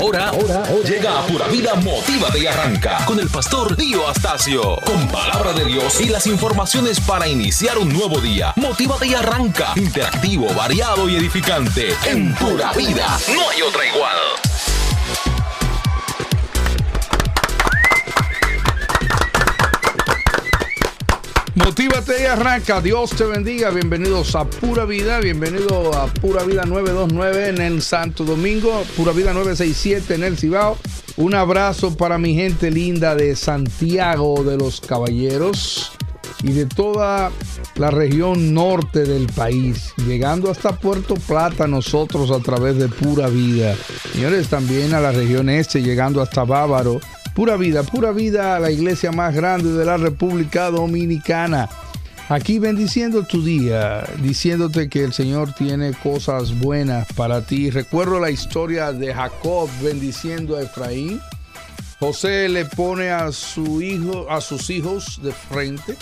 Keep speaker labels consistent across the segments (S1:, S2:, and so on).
S1: Ahora, ahora, llega a Pura Vida Motívate y Arranca con el pastor Dio Astacio. Con palabra de Dios y las informaciones para iniciar un nuevo día. Motívate y Arranca. Interactivo, variado y edificante. En Pura Vida. No hay otra igual.
S2: Motívate y arranca. Dios te bendiga. Bienvenidos a Pura Vida. Bienvenido a Pura Vida 929 en el Santo Domingo. Pura Vida 967 en el Cibao. Un abrazo para mi gente linda de Santiago de los Caballeros y de toda la región norte del país, llegando hasta Puerto Plata nosotros a través de Pura Vida. Señores, también a la región este, llegando hasta Bávaro Pura vida, pura vida, la iglesia más grande de la República Dominicana. Aquí bendiciendo tu día, diciéndote que el Señor tiene cosas buenas para ti. Recuerdo la historia de Jacob bendiciendo a Efraín. José le pone a su hijo, a sus hijos de frente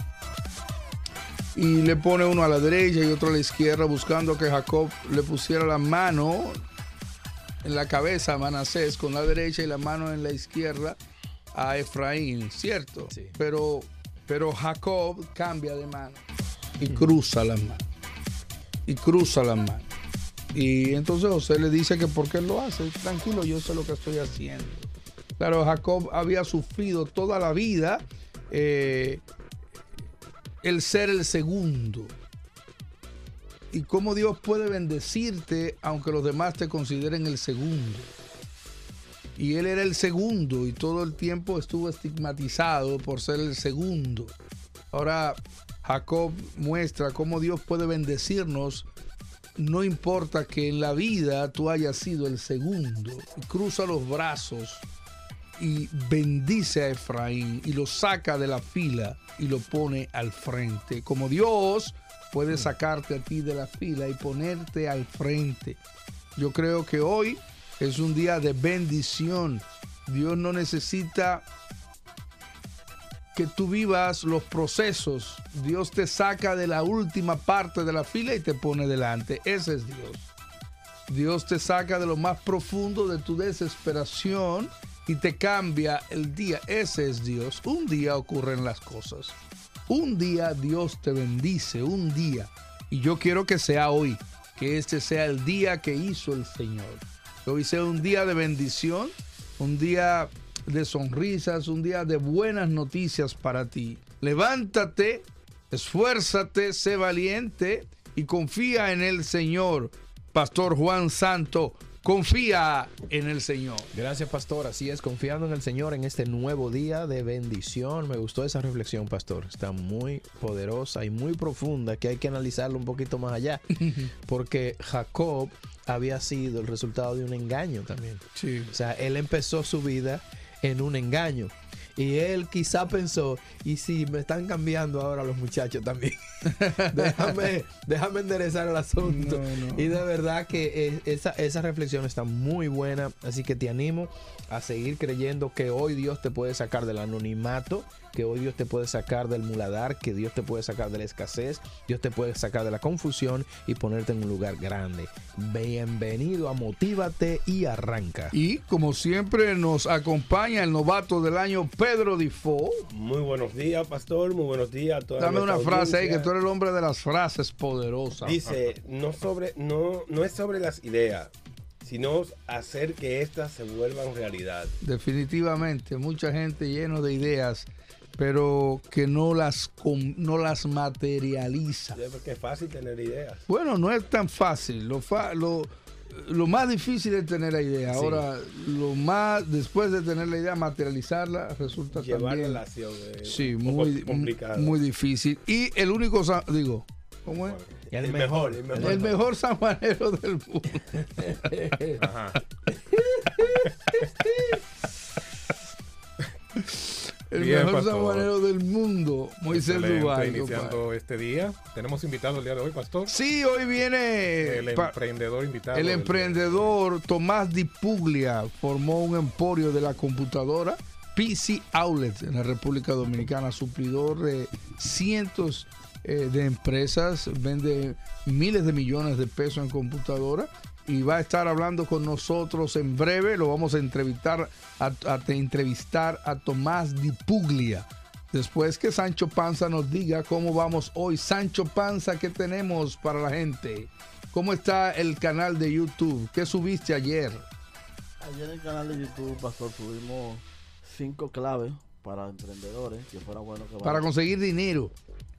S2: y le pone uno a la derecha y otro a la izquierda, buscando que Jacob le pusiera la mano en la cabeza a Manasés con la derecha y la mano en la izquierda a Efraín, ¿cierto? Sí. Pero, pero Jacob cambia de mano y cruza las manos. Y cruza las manos. Y entonces José le dice que por qué lo hace. Tranquilo, yo sé lo que estoy haciendo. Claro, Jacob había sufrido toda la vida eh, el ser el segundo. Y cómo Dios puede bendecirte aunque los demás te consideren el segundo y él era el segundo y todo el tiempo estuvo estigmatizado por ser el segundo. Ahora Jacob muestra cómo Dios puede bendecirnos, no importa que en la vida tú hayas sido el segundo. Cruza los brazos y bendice a Efraín y lo saca de la fila y lo pone al frente. Como Dios puede sacarte a ti de la fila y ponerte al frente. Yo creo que hoy es un día de bendición. Dios no necesita que tú vivas los procesos. Dios te saca de la última parte de la fila y te pone delante. Ese es Dios. Dios te saca de lo más profundo de tu desesperación y te cambia el día. Ese es Dios. Un día ocurren las cosas. Un día Dios te bendice. Un día. Y yo quiero que sea hoy. Que este sea el día que hizo el Señor. Que hoy sea un día de bendición, un día de sonrisas, un día de buenas noticias para ti. Levántate, esfuérzate, sé valiente y confía en el Señor. Pastor Juan Santo, confía en el Señor.
S3: Gracias, pastor. Así es, confiando en el Señor en este nuevo día de bendición. Me gustó esa reflexión, pastor. Está muy poderosa y muy profunda que hay que analizarlo un poquito más allá. Porque Jacob había sido el resultado de un engaño también. Sí. O sea, él empezó su vida en un engaño. Y él quizá pensó, y si me están cambiando ahora los muchachos también, déjame, déjame enderezar el asunto. Y de verdad que esa, esa reflexión está muy buena, así que te animo a seguir creyendo que hoy Dios te puede sacar del anonimato que hoy Dios te puede sacar del muladar, que Dios te puede sacar de la escasez, Dios te puede sacar de la confusión y ponerte en un lugar grande. Bienvenido a Motívate y Arranca.
S2: Y como siempre nos acompaña el novato del año, Pedro Difo.
S4: Muy buenos días, pastor. Muy buenos días a todos.
S2: Dame una frase ahí, que tú eres el hombre de las frases poderosas.
S4: Dice, no, sobre, no, no es sobre las ideas, sino hacer que éstas se vuelvan realidad.
S2: Definitivamente, mucha gente lleno de ideas pero que no las, no las materializa.
S4: porque es fácil tener ideas.
S2: Bueno, no es tan fácil. Lo, lo, más difícil es tener la idea. Ahora, lo más, después de tener la idea, materializarla resulta
S4: Llevar
S2: también...
S4: la acción
S2: sí, muy, complicado. muy difícil. Y el único, digo, ¿cómo es?
S4: El, mejor,
S2: el mejor, el mejor sanjuanero del mundo. Ajá. El mejor sanjuanero del mundo, Moisés Duval.
S5: Iniciando este día. Tenemos invitado el día de hoy, Pastor.
S2: Sí, hoy viene.
S5: El emprendedor invitado.
S2: El emprendedor Tomás Di Puglia formó un emporio de la computadora. PC Outlet en la República Dominicana, suplidor de cientos eh, de empresas, vende miles de millones de pesos en computadora y va a estar hablando con nosotros en breve. Lo vamos a entrevistar a, entrevistar a Tomás Di Puglia. Después que Sancho Panza nos diga cómo vamos hoy. Sancho Panza, ¿qué tenemos para la gente? ¿Cómo está el canal de YouTube? ¿Qué subiste ayer?
S6: Ayer en el canal de YouTube, Pastor, tuvimos cinco claves para emprendedores que fuera bueno que
S2: Para conseguir dinero.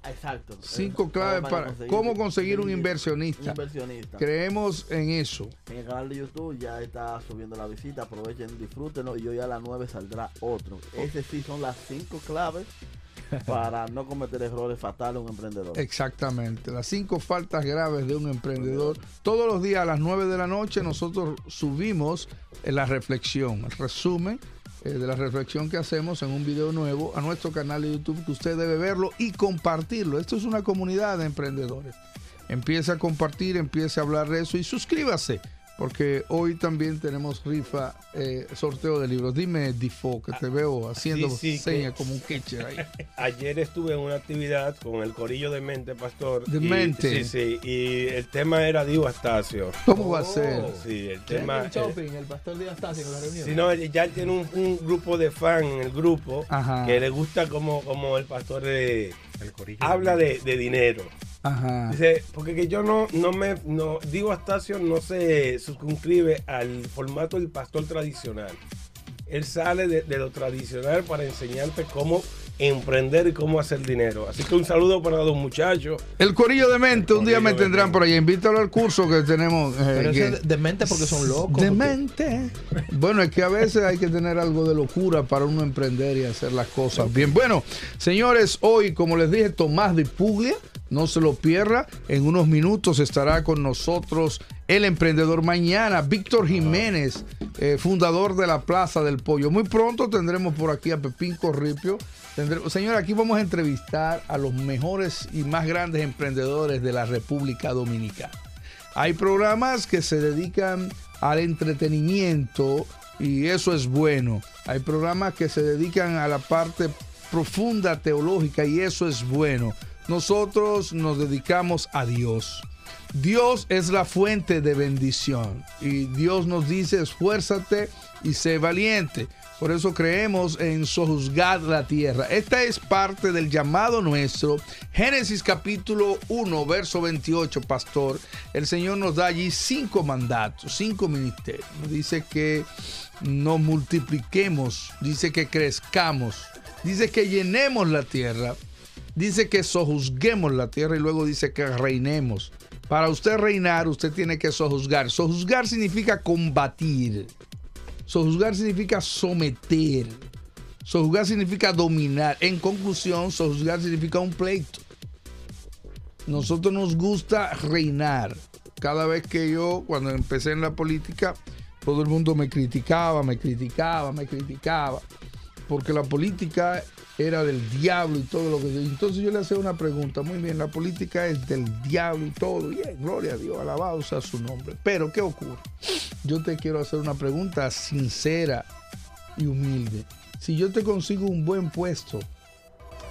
S6: Exacto.
S2: Cinco
S6: Eh,
S2: claves para cómo conseguir un inversionista.
S6: Un inversionista.
S2: Creemos en eso.
S6: En el canal de YouTube ya está subiendo la visita. Aprovechen, disfrútenlo. Y hoy a las 9 saldrá otro. Ese sí son las cinco claves para no cometer errores fatales a un emprendedor.
S2: Exactamente. Las cinco faltas graves de un emprendedor. Todos los días a las 9 de la noche nosotros subimos la reflexión, el resumen eh, de la reflexión que hacemos en un video nuevo a nuestro canal de YouTube que usted debe verlo y compartirlo. Esto es una comunidad de emprendedores. Empiece a compartir, empiece a hablar de eso y suscríbase. Porque hoy también tenemos rifa, eh, sorteo de libros. Dime, Difo, que te veo haciendo
S4: sí, que-
S2: señas como un catcher ahí.
S4: Ayer estuve en una actividad con el corillo de mente, pastor.
S2: De
S4: y-
S2: Mente.
S4: Sí, sí. Y el tema era Dio Astacio.
S2: ¿Cómo va a ser?
S4: Sí, el
S3: Tema, el shopping, el pastor Díaz está haciendo la reunión.
S4: Si no, ya tiene un, un grupo de fans en el grupo
S2: Ajá.
S4: que le gusta como, como el pastor eh,
S5: El corillo.
S4: habla de, de dinero.
S2: Ajá.
S4: Dice, porque que yo no, no me, no, digo Astacio no se circunscribe al formato del pastor tradicional. Él sale de, de lo tradicional para enseñarte cómo emprender y cómo hacer dinero. Así que un saludo para los muchachos.
S2: El corillo de mente, un día me
S4: de
S2: tendrán
S4: mente.
S2: por allá. Invítalo al curso que tenemos. eh,
S3: Pero
S2: que-
S3: eso es demente porque son locos.
S2: De
S3: porque-
S2: mente. Bueno, es que a veces hay que tener algo de locura para uno emprender y hacer las cosas bien. Bueno, señores, hoy, como les dije, Tomás de Puglia, no se lo pierda. En unos minutos estará con nosotros el emprendedor mañana, Víctor Jiménez, eh, fundador de la Plaza del Pollo. Muy pronto tendremos por aquí a Pepín Corripio. Tendremos, señor, aquí vamos a entrevistar a los mejores y más grandes emprendedores de la República Dominicana. Hay programas que se dedican al entretenimiento y eso es bueno. Hay programas que se dedican a la parte profunda teológica y eso es bueno. Nosotros nos dedicamos a Dios. Dios es la fuente de bendición y Dios nos dice esfuérzate y sé valiente. Por eso creemos en sojuzgar la tierra. Esta es parte del llamado nuestro. Génesis capítulo 1, verso 28, pastor. El Señor nos da allí cinco mandatos, cinco ministerios. Dice que nos multipliquemos, dice que crezcamos, dice que llenemos la tierra, dice que sojuzguemos la tierra y luego dice que reinemos. Para usted reinar, usted tiene que sojuzgar. Sojuzgar significa combatir. Sojuzgar significa someter. Sojuzgar significa dominar. En conclusión, sojuzgar significa un pleito. Nosotros nos gusta reinar. Cada vez que yo, cuando empecé en la política, todo el mundo me criticaba, me criticaba, me criticaba. Porque la política era del diablo y todo lo que... Entonces yo le hacía una pregunta. Muy bien, la política es del diablo y todo. Bien, gloria a Dios, alabado sea su nombre. Pero, ¿qué ocurre? Yo te quiero hacer una pregunta sincera y humilde. Si yo te consigo un buen puesto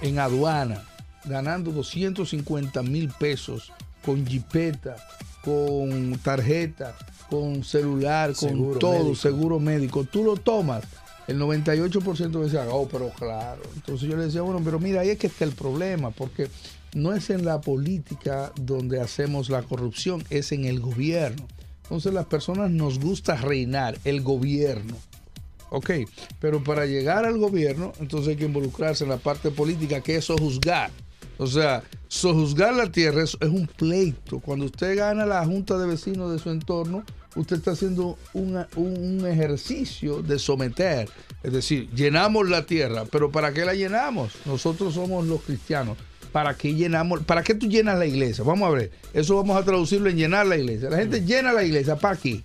S2: en aduana, ganando 250 mil pesos, con jipeta, con tarjeta, con celular, con
S3: Seguro
S2: todo,
S3: médico.
S2: seguro médico, tú lo tomas. El 98% me decía, oh, pero claro. Entonces yo le decía, bueno, pero mira, ahí es que está el problema, porque no es en la política donde hacemos la corrupción, es en el gobierno. Entonces las personas nos gusta reinar, el gobierno. Ok, pero para llegar al gobierno, entonces hay que involucrarse en la parte política, que es sojuzgar. O sea, sojuzgar la tierra es, es un pleito. Cuando usted gana la junta de vecinos de su entorno, usted está haciendo una- un, un ejercicio de someter. Es decir, llenamos la tierra, pero ¿para qué la llenamos? Nosotros somos los cristianos. ¿Para qué llenamos? ¿Para qué tú llenas la iglesia? Vamos a ver. Eso vamos a traducirlo en llenar la iglesia. La gente llena la iglesia. ¿Para qué?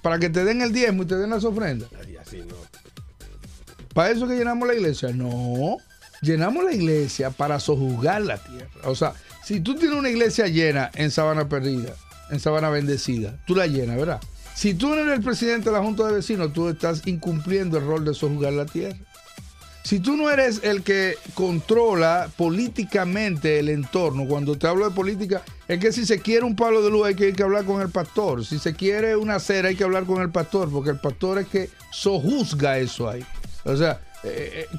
S2: Para que te den el diezmo y te den las ofrendas.
S4: Así no.
S2: ¿Para eso que llenamos la iglesia? No. Llenamos la iglesia para sojuzgar la tierra. O sea, si tú tienes una iglesia llena en Sabana Perdida, en Sabana Bendecida, tú la llenas, ¿verdad? Si tú no eres el presidente de la Junta de Vecinos, tú estás incumpliendo el rol de sojuzgar la tierra. Si tú no eres el que controla políticamente el entorno, cuando te hablo de política, es que si se quiere un palo de luz hay que, hablar con el pastor. Si se quiere una acera hay que hablar con el pastor, porque el pastor es que sojuzga eso ahí. O sea, eh, eh,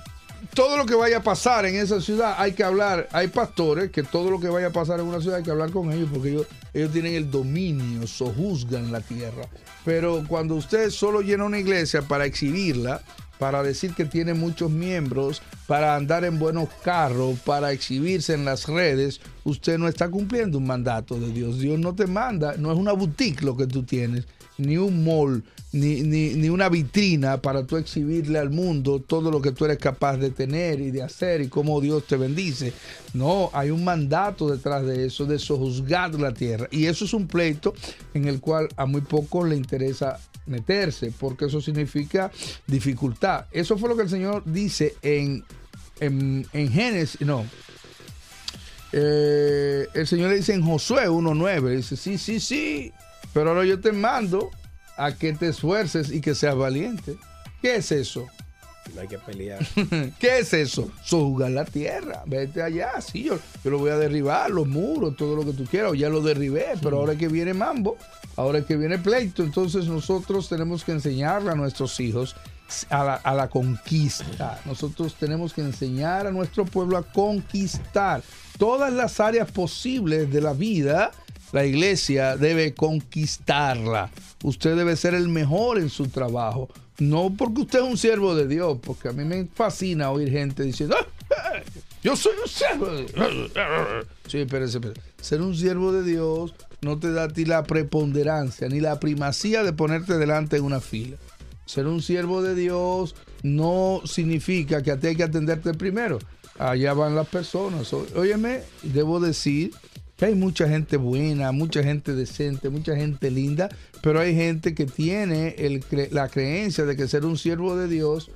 S2: todo lo que vaya a pasar en esa ciudad hay que hablar. Hay pastores que todo lo que vaya a pasar en una ciudad hay que hablar con ellos porque ellos, ellos tienen el dominio, sojuzgan la tierra. Pero cuando usted solo llena una iglesia para exhibirla, para decir que tiene muchos miembros, para andar en buenos carros, para exhibirse en las redes, usted no está cumpliendo un mandato de Dios. Dios no te manda, no es una boutique lo que tú tienes, ni un mall, ni, ni, ni una vitrina para tú exhibirle al mundo todo lo que tú eres capaz de tener y de hacer y cómo Dios te bendice. No, hay un mandato detrás de eso, de sojuzgar la tierra. Y eso es un pleito en el cual a muy pocos le interesa meterse, porque eso significa dificultad. Eso fue lo que el Señor dice en, en, en Génesis, no. Eh, el Señor le dice en Josué 1.9, dice, sí, sí, sí, pero ahora yo te mando a que te esfuerces y que seas valiente. ¿Qué es eso?
S4: No hay que pelear.
S2: ¿Qué es eso? Sojugar la tierra. Vete allá. Sí, yo, yo lo voy a derribar, los muros, todo lo que tú quieras. O ya lo derribé, pero ahora es que viene mambo, ahora es que viene pleito. Entonces nosotros tenemos que enseñarle a nuestros hijos a la, a la conquista. Nosotros tenemos que enseñar a nuestro pueblo a conquistar todas las áreas posibles de la vida. La iglesia debe conquistarla. Usted debe ser el mejor en su trabajo. No porque usted es un siervo de Dios, porque a mí me fascina oír gente diciendo, "Ah, eh, yo soy un siervo de Dios. Sí, espérese, espérese. Ser un siervo de Dios no te da a ti la preponderancia ni la primacía de ponerte delante en una fila. Ser un siervo de Dios no significa que a ti hay que atenderte primero. Allá van las personas. Óyeme, debo decir que hay mucha gente buena, mucha gente decente, mucha gente linda, pero hay gente que tiene la creencia de que ser un siervo de Dios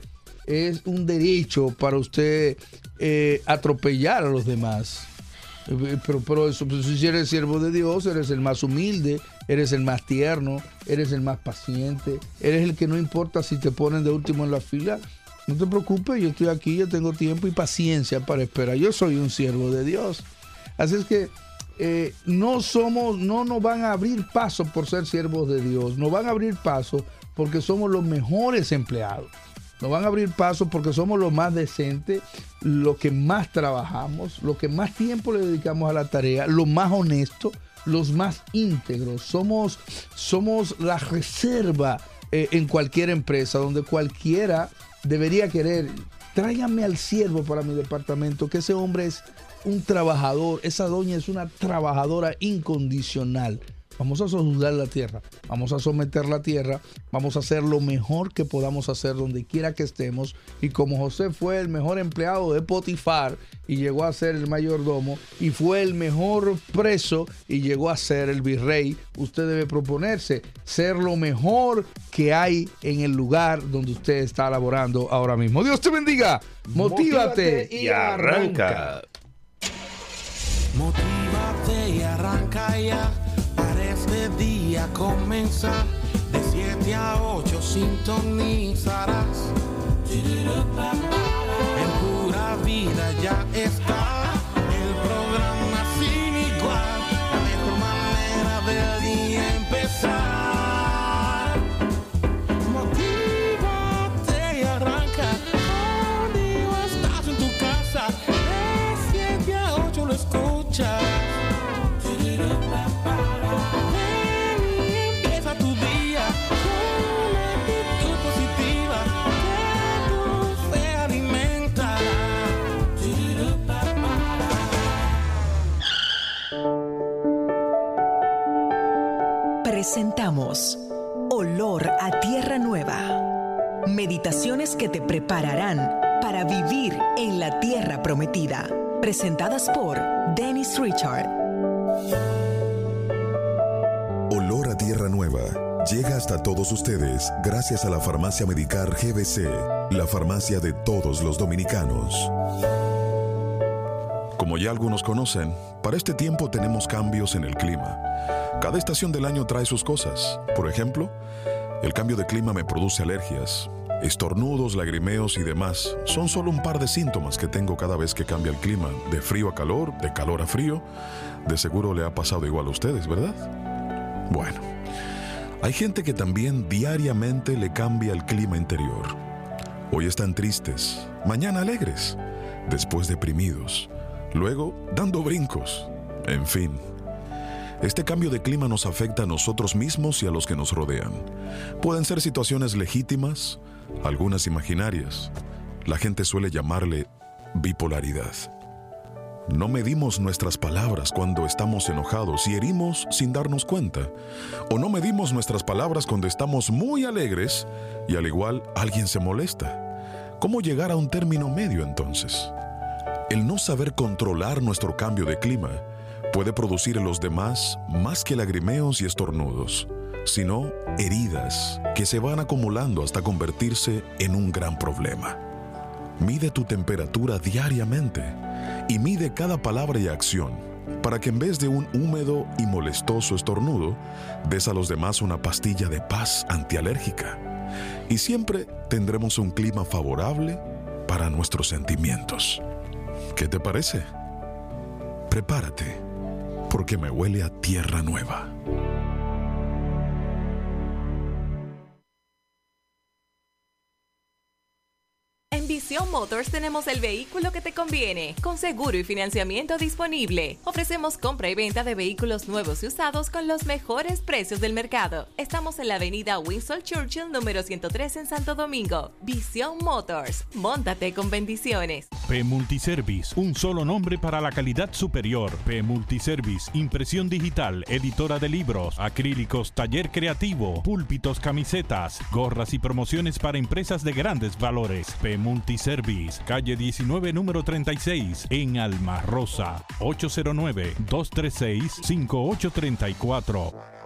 S2: es un derecho para usted eh, atropellar a los demás. Eh, Pero, pero eso, pues, si eres siervo de Dios, eres el más humilde, eres el más tierno, eres el más paciente, eres el que no importa si te ponen de último en la fila. No te preocupes, yo estoy aquí, yo tengo tiempo y paciencia para esperar. Yo soy un siervo de Dios. Así es que eh, no somos, no nos van a abrir paso por ser siervos de Dios, nos van a abrir paso porque somos los mejores empleados. Nos van a abrir paso porque somos los más decentes, los que más trabajamos, los que más tiempo le dedicamos a la tarea, los más honestos, los más íntegros. Somos, somos la reserva eh, en cualquier empresa, donde cualquiera debería querer, tráigame al siervo para mi departamento, que ese hombre es un trabajador, esa doña es una trabajadora incondicional. Vamos a sojuzgar la tierra, vamos a someter la tierra, vamos a hacer lo mejor que podamos hacer donde quiera que estemos. Y como José fue el mejor empleado de Potifar y llegó a ser el mayordomo, y fue el mejor preso y llegó a ser el virrey, usted debe proponerse ser lo mejor que hay en el lugar donde usted está laborando ahora mismo. Dios te bendiga, motívate,
S4: y arranca.
S7: Motívate y arranca ya para este día comenzar. De 7 a 8 sintonizarás. En pura vida ya está
S8: Presentamos Olor a Tierra Nueva. Meditaciones que te prepararán para vivir en la tierra prometida. Presentadas por Dennis Richard.
S9: Olor a Tierra Nueva llega hasta todos ustedes gracias a la farmacia Medicar GBC, la farmacia de todos los dominicanos. Como ya algunos conocen, para este tiempo tenemos cambios en el clima. Cada estación del año trae sus cosas. Por ejemplo, el cambio de clima me produce alergias. Estornudos, lagrimeos y demás son solo un par de síntomas que tengo cada vez que cambia el clima, de frío a calor, de calor a frío. De seguro le ha pasado igual a ustedes, ¿verdad? Bueno, hay gente que también diariamente le cambia el clima interior. Hoy están tristes, mañana alegres, después deprimidos, luego dando brincos, en fin. Este cambio de clima nos afecta a nosotros mismos y a los que nos rodean. Pueden ser situaciones legítimas, algunas imaginarias. La gente suele llamarle bipolaridad. No medimos nuestras palabras cuando estamos enojados y herimos sin darnos cuenta. O no medimos nuestras palabras cuando estamos muy alegres y al igual alguien se molesta. ¿Cómo llegar a un término medio entonces? El no saber controlar nuestro cambio de clima puede producir en los demás más que lagrimeos y estornudos, sino heridas que se van acumulando hasta convertirse en un gran problema. Mide tu temperatura diariamente y mide cada palabra y acción para que en vez de un húmedo y molestoso estornudo, des a los demás una pastilla de paz antialérgica. Y siempre tendremos un clima favorable para nuestros sentimientos. ¿Qué te parece? Prepárate, porque me huele a tierra nueva.
S10: Visión Motors tenemos el vehículo que te conviene, con seguro y financiamiento disponible. Ofrecemos compra y venta de vehículos nuevos y usados con los mejores precios del mercado. Estamos en la avenida Winston Churchill número 103 en Santo Domingo. Visión Motors, móntate con bendiciones.
S11: P Multiservice, un solo nombre para la calidad superior. P Multiservice, impresión digital, editora de libros, acrílicos, taller creativo, púlpitos, camisetas, gorras y promociones para empresas de grandes valores. P Multiservice, calle 19, número 36, en Alma Rosa, 809-236-5834.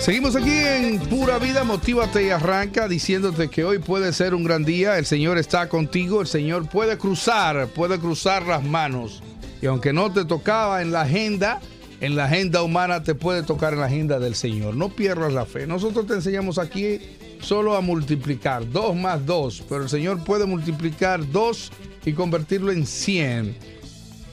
S2: Seguimos aquí en Pura Vida, Motívate y Arranca, diciéndote que hoy puede ser un gran día. El Señor está contigo, el Señor puede cruzar, puede cruzar las manos. Y aunque no te tocaba en la agenda, en la agenda humana te puede tocar en la agenda del Señor. No pierdas la fe. Nosotros te enseñamos aquí solo a multiplicar, dos más dos, pero el Señor puede multiplicar dos y convertirlo en cien.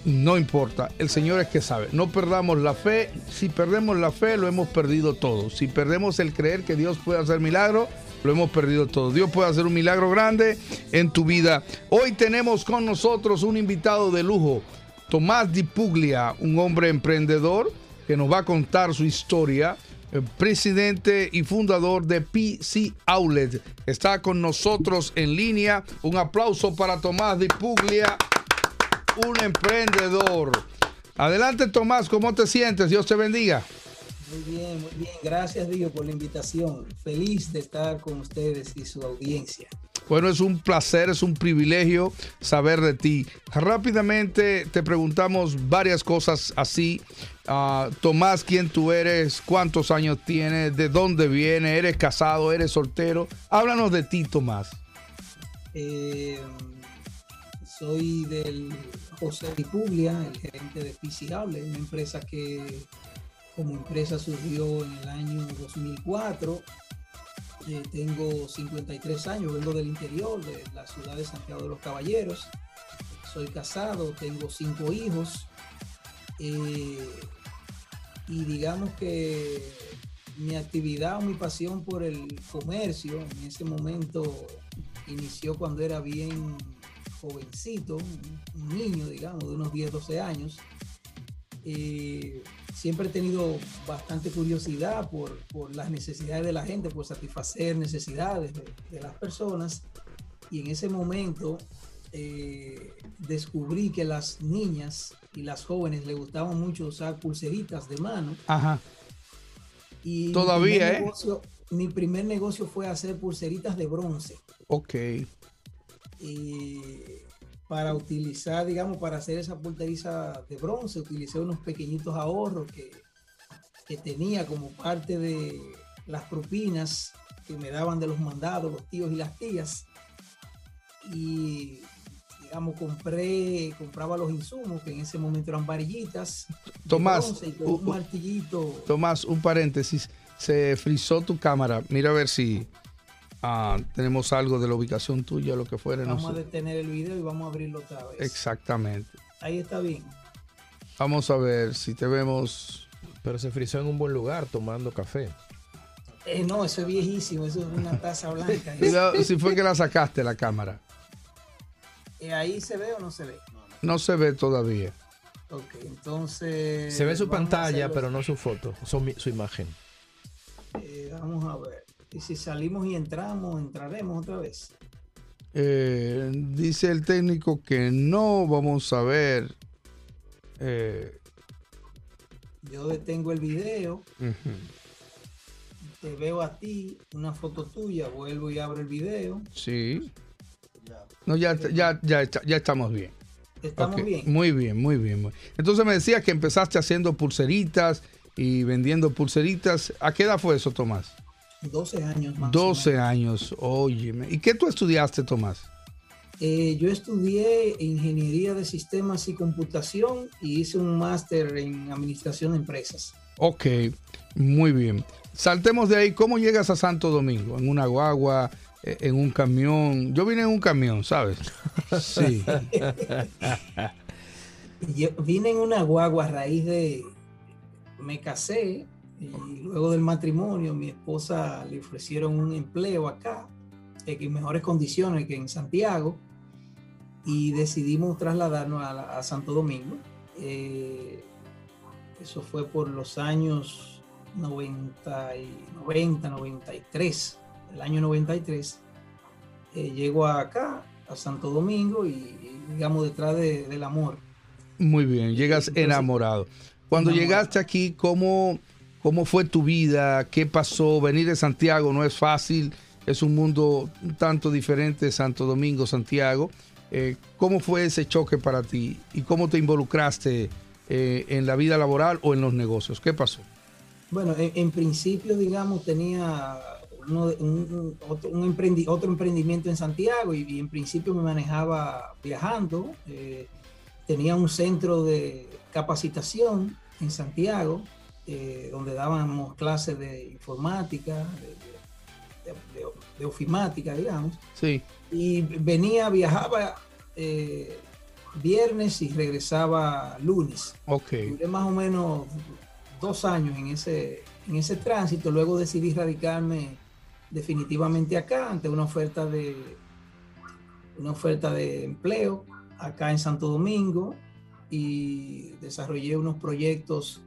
S2: No importa, el Señor es que sabe. No perdamos la fe. Si perdemos la fe, lo hemos perdido todo. Si perdemos el creer que Dios puede hacer milagro, lo hemos perdido todo. Dios puede hacer un milagro grande en tu vida. Hoy tenemos con nosotros un invitado de lujo, Tomás Di Puglia, un hombre emprendedor que nos va a contar su historia. eh, Presidente y fundador de PC Outlet está con nosotros en línea. Un aplauso para Tomás Di Puglia un emprendedor. Adelante, Tomás, ¿cómo te sientes? Dios te bendiga.
S12: Muy bien, muy bien. Gracias, Dios, por la invitación. Feliz de estar con ustedes y su audiencia.
S2: Bueno, es un placer, es un privilegio saber de ti. Rápidamente te preguntamos varias cosas así. Ah, Tomás, ¿quién tú eres? ¿Cuántos años tienes? ¿De dónde vienes? ¿Eres casado? ¿Eres soltero? Háblanos de ti, Tomás.
S12: Eh, soy del José Puglia, el gerente de Fisihable, una empresa que como empresa surgió en el año 2004. Eh, tengo 53 años, vengo del interior de la ciudad de Santiago de los Caballeros. Soy casado, tengo cinco hijos. eh, y digamos que mi actividad o mi pasión por el comercio en ese momento inició cuando era bien jovencito, un- niño, digamos, de unos 10, 12 años. Eh, siempre he tenido bastante curiosidad por, por las necesidades de la gente, por satisfacer necesidades de, de las personas. Y en ese momento eh, descubrí que las niñas y las jóvenes le gustaban mucho usar pulseritas de mano.
S2: Ajá.
S12: Y mi
S2: Todavía,
S12: primer
S2: ¿eh?
S12: negocio- mi primer negocio fue hacer pulseritas de bronce
S2: Ok.
S12: Y para utilizar, digamos, para hacer esa pulteriza de bronce, utilicé unos pequeñitos ahorros que, que tenía como parte de las propinas que me daban de los mandados, los tíos y las tías. Y, digamos, compré, compraba los insumos, que en ese momento eran varillitas.
S2: Tomás,
S12: y un martillito.
S2: Tomás, un paréntesis. Se frizó tu cámara. Mira a ver si ah, tenemos algo de la ubicación tuya, lo que fuera. No
S12: Vamos a detener el video y vamos a abrirlo otra vez.
S2: Exactamente.
S12: Ahí está bien.
S2: Vamos a ver si te vemos.
S3: Pero se frizó en un buen lugar tomando café.
S12: Eh, no, eso es viejísimo, eso es una taza blanca.
S2: Mira si fue que la sacaste la cámara.
S12: Eh, ¿Ahí se ve o no se ve?
S2: No se ve todavía.
S12: Ok, entonces...
S3: Se ve su pantalla, pero no su foto, su imagen.
S12: Eh, vamos a ver. Y si salimos y entramos, entraremos otra vez.
S2: Eh, dice el técnico que no. Vamos a ver. Eh,
S12: Yo detengo el video, te veo a ti, una foto tuya, vuelvo y abro el video.
S2: Sí. No, ya, ya, ya, ya estamos bien.
S12: Estamos bien.
S2: Muy bien, muy bien. muy- Entonces me decías que empezaste haciendo pulseritas y vendiendo pulseritas. ¿A qué edad fue eso, Tomás?
S12: 12 años más. o
S2: 12 años, óyeme. ¿Y qué tú estudiaste, Tomás?
S12: Eh, yo estudié ingeniería de sistemas y computación y hice un máster en administración de empresas.
S2: Ok, muy bien. Saltemos de ahí. ¿Cómo llegas a Santo Domingo? ¿En una guagua? eh, ¿En un camión? Yo vine en un camión, ¿sabes? Sí.
S12: Yo vine en una guagua a raíz de. Me casé y luego del matrimonio mi esposa le ofrecieron un empleo acá, en mejores condiciones que en Santiago, y decidimos trasladarnos a, la- a Santo Domingo. Eh, eso fue por los años 90, y 90 93, el año 93. Eh, llego acá, a Santo Domingo, y, y, digamos detrás de- del amor.
S2: Muy bien, llegas enamorado. Cuando
S12: enamorado.
S2: llegaste aquí, ¿cómo, ¿cómo fue tu vida? ¿Qué pasó? Venir de Santiago no es fácil, es un mundo un tanto diferente, Santo Domingo, Santiago. Eh, ¿Cómo fue ese choque para ti? ¿Y cómo te involucraste eh, en la vida laboral o en los negocios? ¿Qué pasó?
S12: Bueno, en, principio, digamos, tenía uno de- un, otro, emprendimiento en Santiago y, y en principio me manejaba viajando. eh, tenía un centro de capacitación en Santiago, eh, donde dábamos clases de informática, de, de- de- de ofimática, digamos.
S2: Sí.
S12: Y venía, viajaba eh, viernes y regresaba lunes.
S2: Ok.
S12: Duré más o menos dos años en ese, en ese tránsito. Luego decidí radicarme definitivamente acá ante una oferta de una oferta de empleo acá en Santo Domingo y desarrollé unos proyectos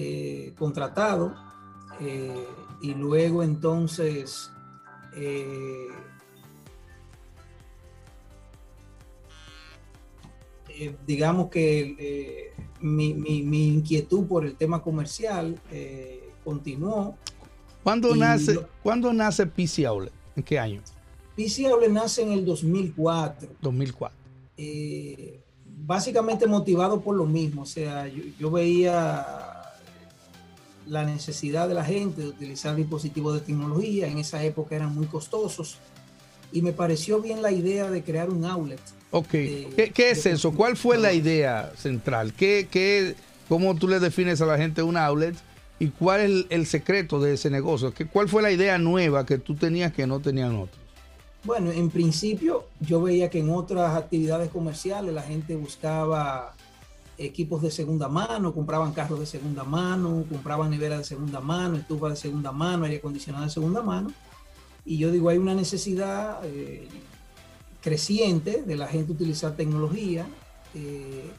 S12: eh, contratados eh, y luego entonces eh, digamos que mi, mi- mi inquietud por el tema comercial continuó.
S2: ¿Cuándo nace,
S12: lo-
S2: ¿cuándo nace PC Outlet? ¿En qué año?
S12: PC Outlet nace en el 2004.
S2: 2004.
S12: eh, básicamente motivado por lo mismo. O sea, yo, yo veía la necesidad de la gente de utilizar dispositivos de tecnología. En esa época eran muy costosos. Y me pareció bien la idea de crear un outlet.
S2: Ok, ¿Qué, qué es eso? ¿Cuál fue la idea central? ¿Qué, qué, ¿Cómo tú le defines a la gente un outlet? ¿Y cuál es el, el secreto de ese negocio? ¿Qué, ¿Cuál fue la idea nueva que tú tenías que no tenían otros?
S12: Bueno, en principio yo veía que en otras actividades comerciales la gente buscaba equipos de segunda mano, compraban carros de segunda mano, compraban neveras de segunda mano, estufas de segunda mano, aire acondicionado de segunda mano. Y yo digo, hay una necesidad eh, creciente de la gente utilizar tecnología eh,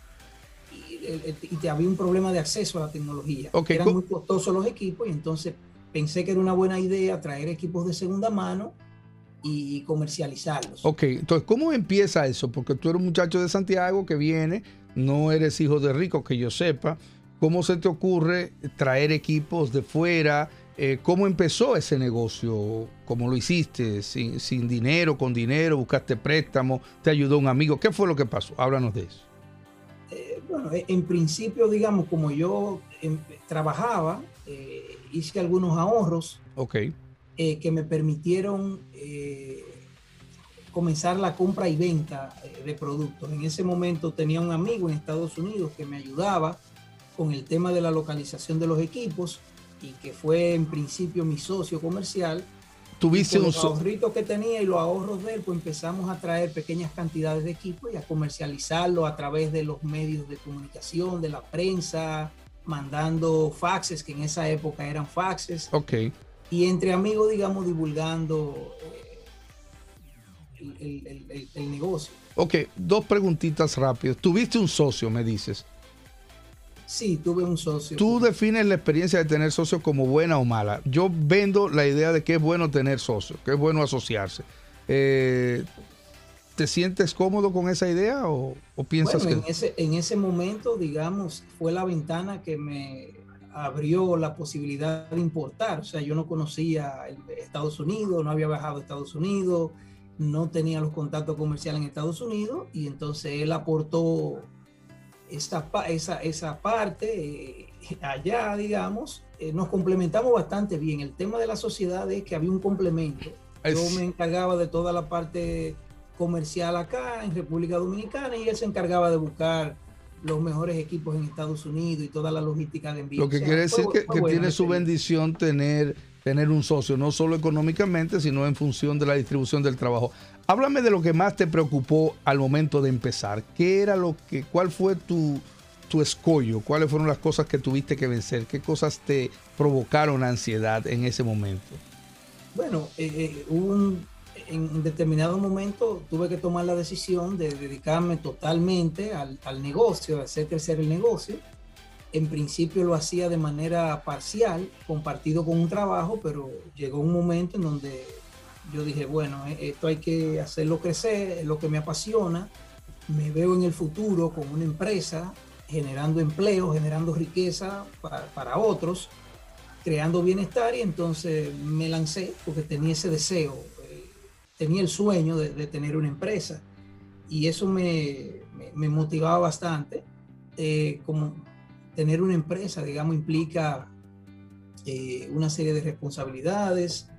S12: y, y había un problema de acceso a la tecnología.
S2: Ok,
S12: Eran muy costosos los equipos y entonces pensé que era una buena idea traer equipos de segunda mano y comercializarlos.
S2: Ok, entonces, ¿cómo empieza eso? Porque tú eres un muchacho de Santiago que viene, no eres hijo de rico, que yo sepa. ¿Cómo se te ocurre traer equipos de fuera? Eh, ¿Cómo empezó ese negocio? ¿Cómo lo hiciste? ¿Sin, sin dinero, con dinero? ¿Buscaste préstamo? ¿Te ayudó un amigo? ¿Qué fue lo que pasó? Háblanos de eso.
S12: Eh, bueno, eh, en principio, digamos, como yo em, trabajaba, eh, hice algunos ahorros
S2: Ok,
S12: eh, que me permitieron eh, comenzar la compra y venta eh, de productos. En ese momento tenía un amigo en Estados Unidos que me ayudaba con el tema de la localización de los equipos y que fue en principio mi socio comercial.
S2: Tuviste
S12: los ahorritos que tenía y los ahorros de él, pues empezamos a traer pequeñas cantidades de equipo y a comercializarlo a través de los medios de comunicación, de la prensa, mandando faxes, que en esa época eran faxes,
S2: ok.
S12: y entre amigos, digamos, divulgando el, el- el- negocio.
S2: Ok, dos preguntitas rápidas. Tuviste un socio, me dices.
S12: Sí, tuve un socio.
S2: Tú defines la experiencia de tener socio como buena o mala. Yo vendo la idea de que es bueno tener socio, que es bueno asociarse. Eh, ¿Te sientes cómodo con esa idea o, o piensas
S12: Bueno, en
S2: que...
S12: ese, en ese momento, digamos, fue la ventana que me abrió la posibilidad de importar. O sea, yo no conocía Estados Unidos, no había viajado a Estados Unidos, no tenía los contactos comerciales en Estados Unidos y entonces él aportó esa, esa, esa parte eh, allá, digamos. Eh, nos complementamos bastante bien. El tema de la sociedad es que había un complemento. Yo me encargaba de toda la parte comercial acá en República Dominicana y él se encargaba de buscar los mejores equipos en Estados Unidos y toda la logística de envío.
S2: Lo que
S12: O sea,
S2: quiere decir que,
S12: fue
S2: que
S12: buena
S2: tiene su bendición tener, tener un socio, no solo económicamente, sino en función de la distribución del trabajo. Háblame de lo que más te preocupó al momento de empezar. ¿Qué era lo que, cuál fue tu, tu escollo? ¿Cuáles fueron las cosas que tuviste que vencer? ¿Qué cosas te provocaron ansiedad en ese momento?
S12: Bueno, eh, eh, un- en determinado momento tuve que tomar la decisión de dedicarme totalmente al, al negocio, a hacer crecer el negocio. En principio lo hacía de manera parcial, compartido con un trabajo, pero llegó un momento en donde yo dije, bueno, eh, esto hay que hacerlo crecer, es lo que me apasiona. Me veo en el futuro con una empresa generando empleo, generando riqueza para, para otros creando bienestar y entonces me lancé porque tenía ese deseo, eh, tenía el sueño de, tener una empresa y eso me, me- me motivaba bastante. Eh, como tener una empresa, digamos, implica eh, una serie de responsabilidades,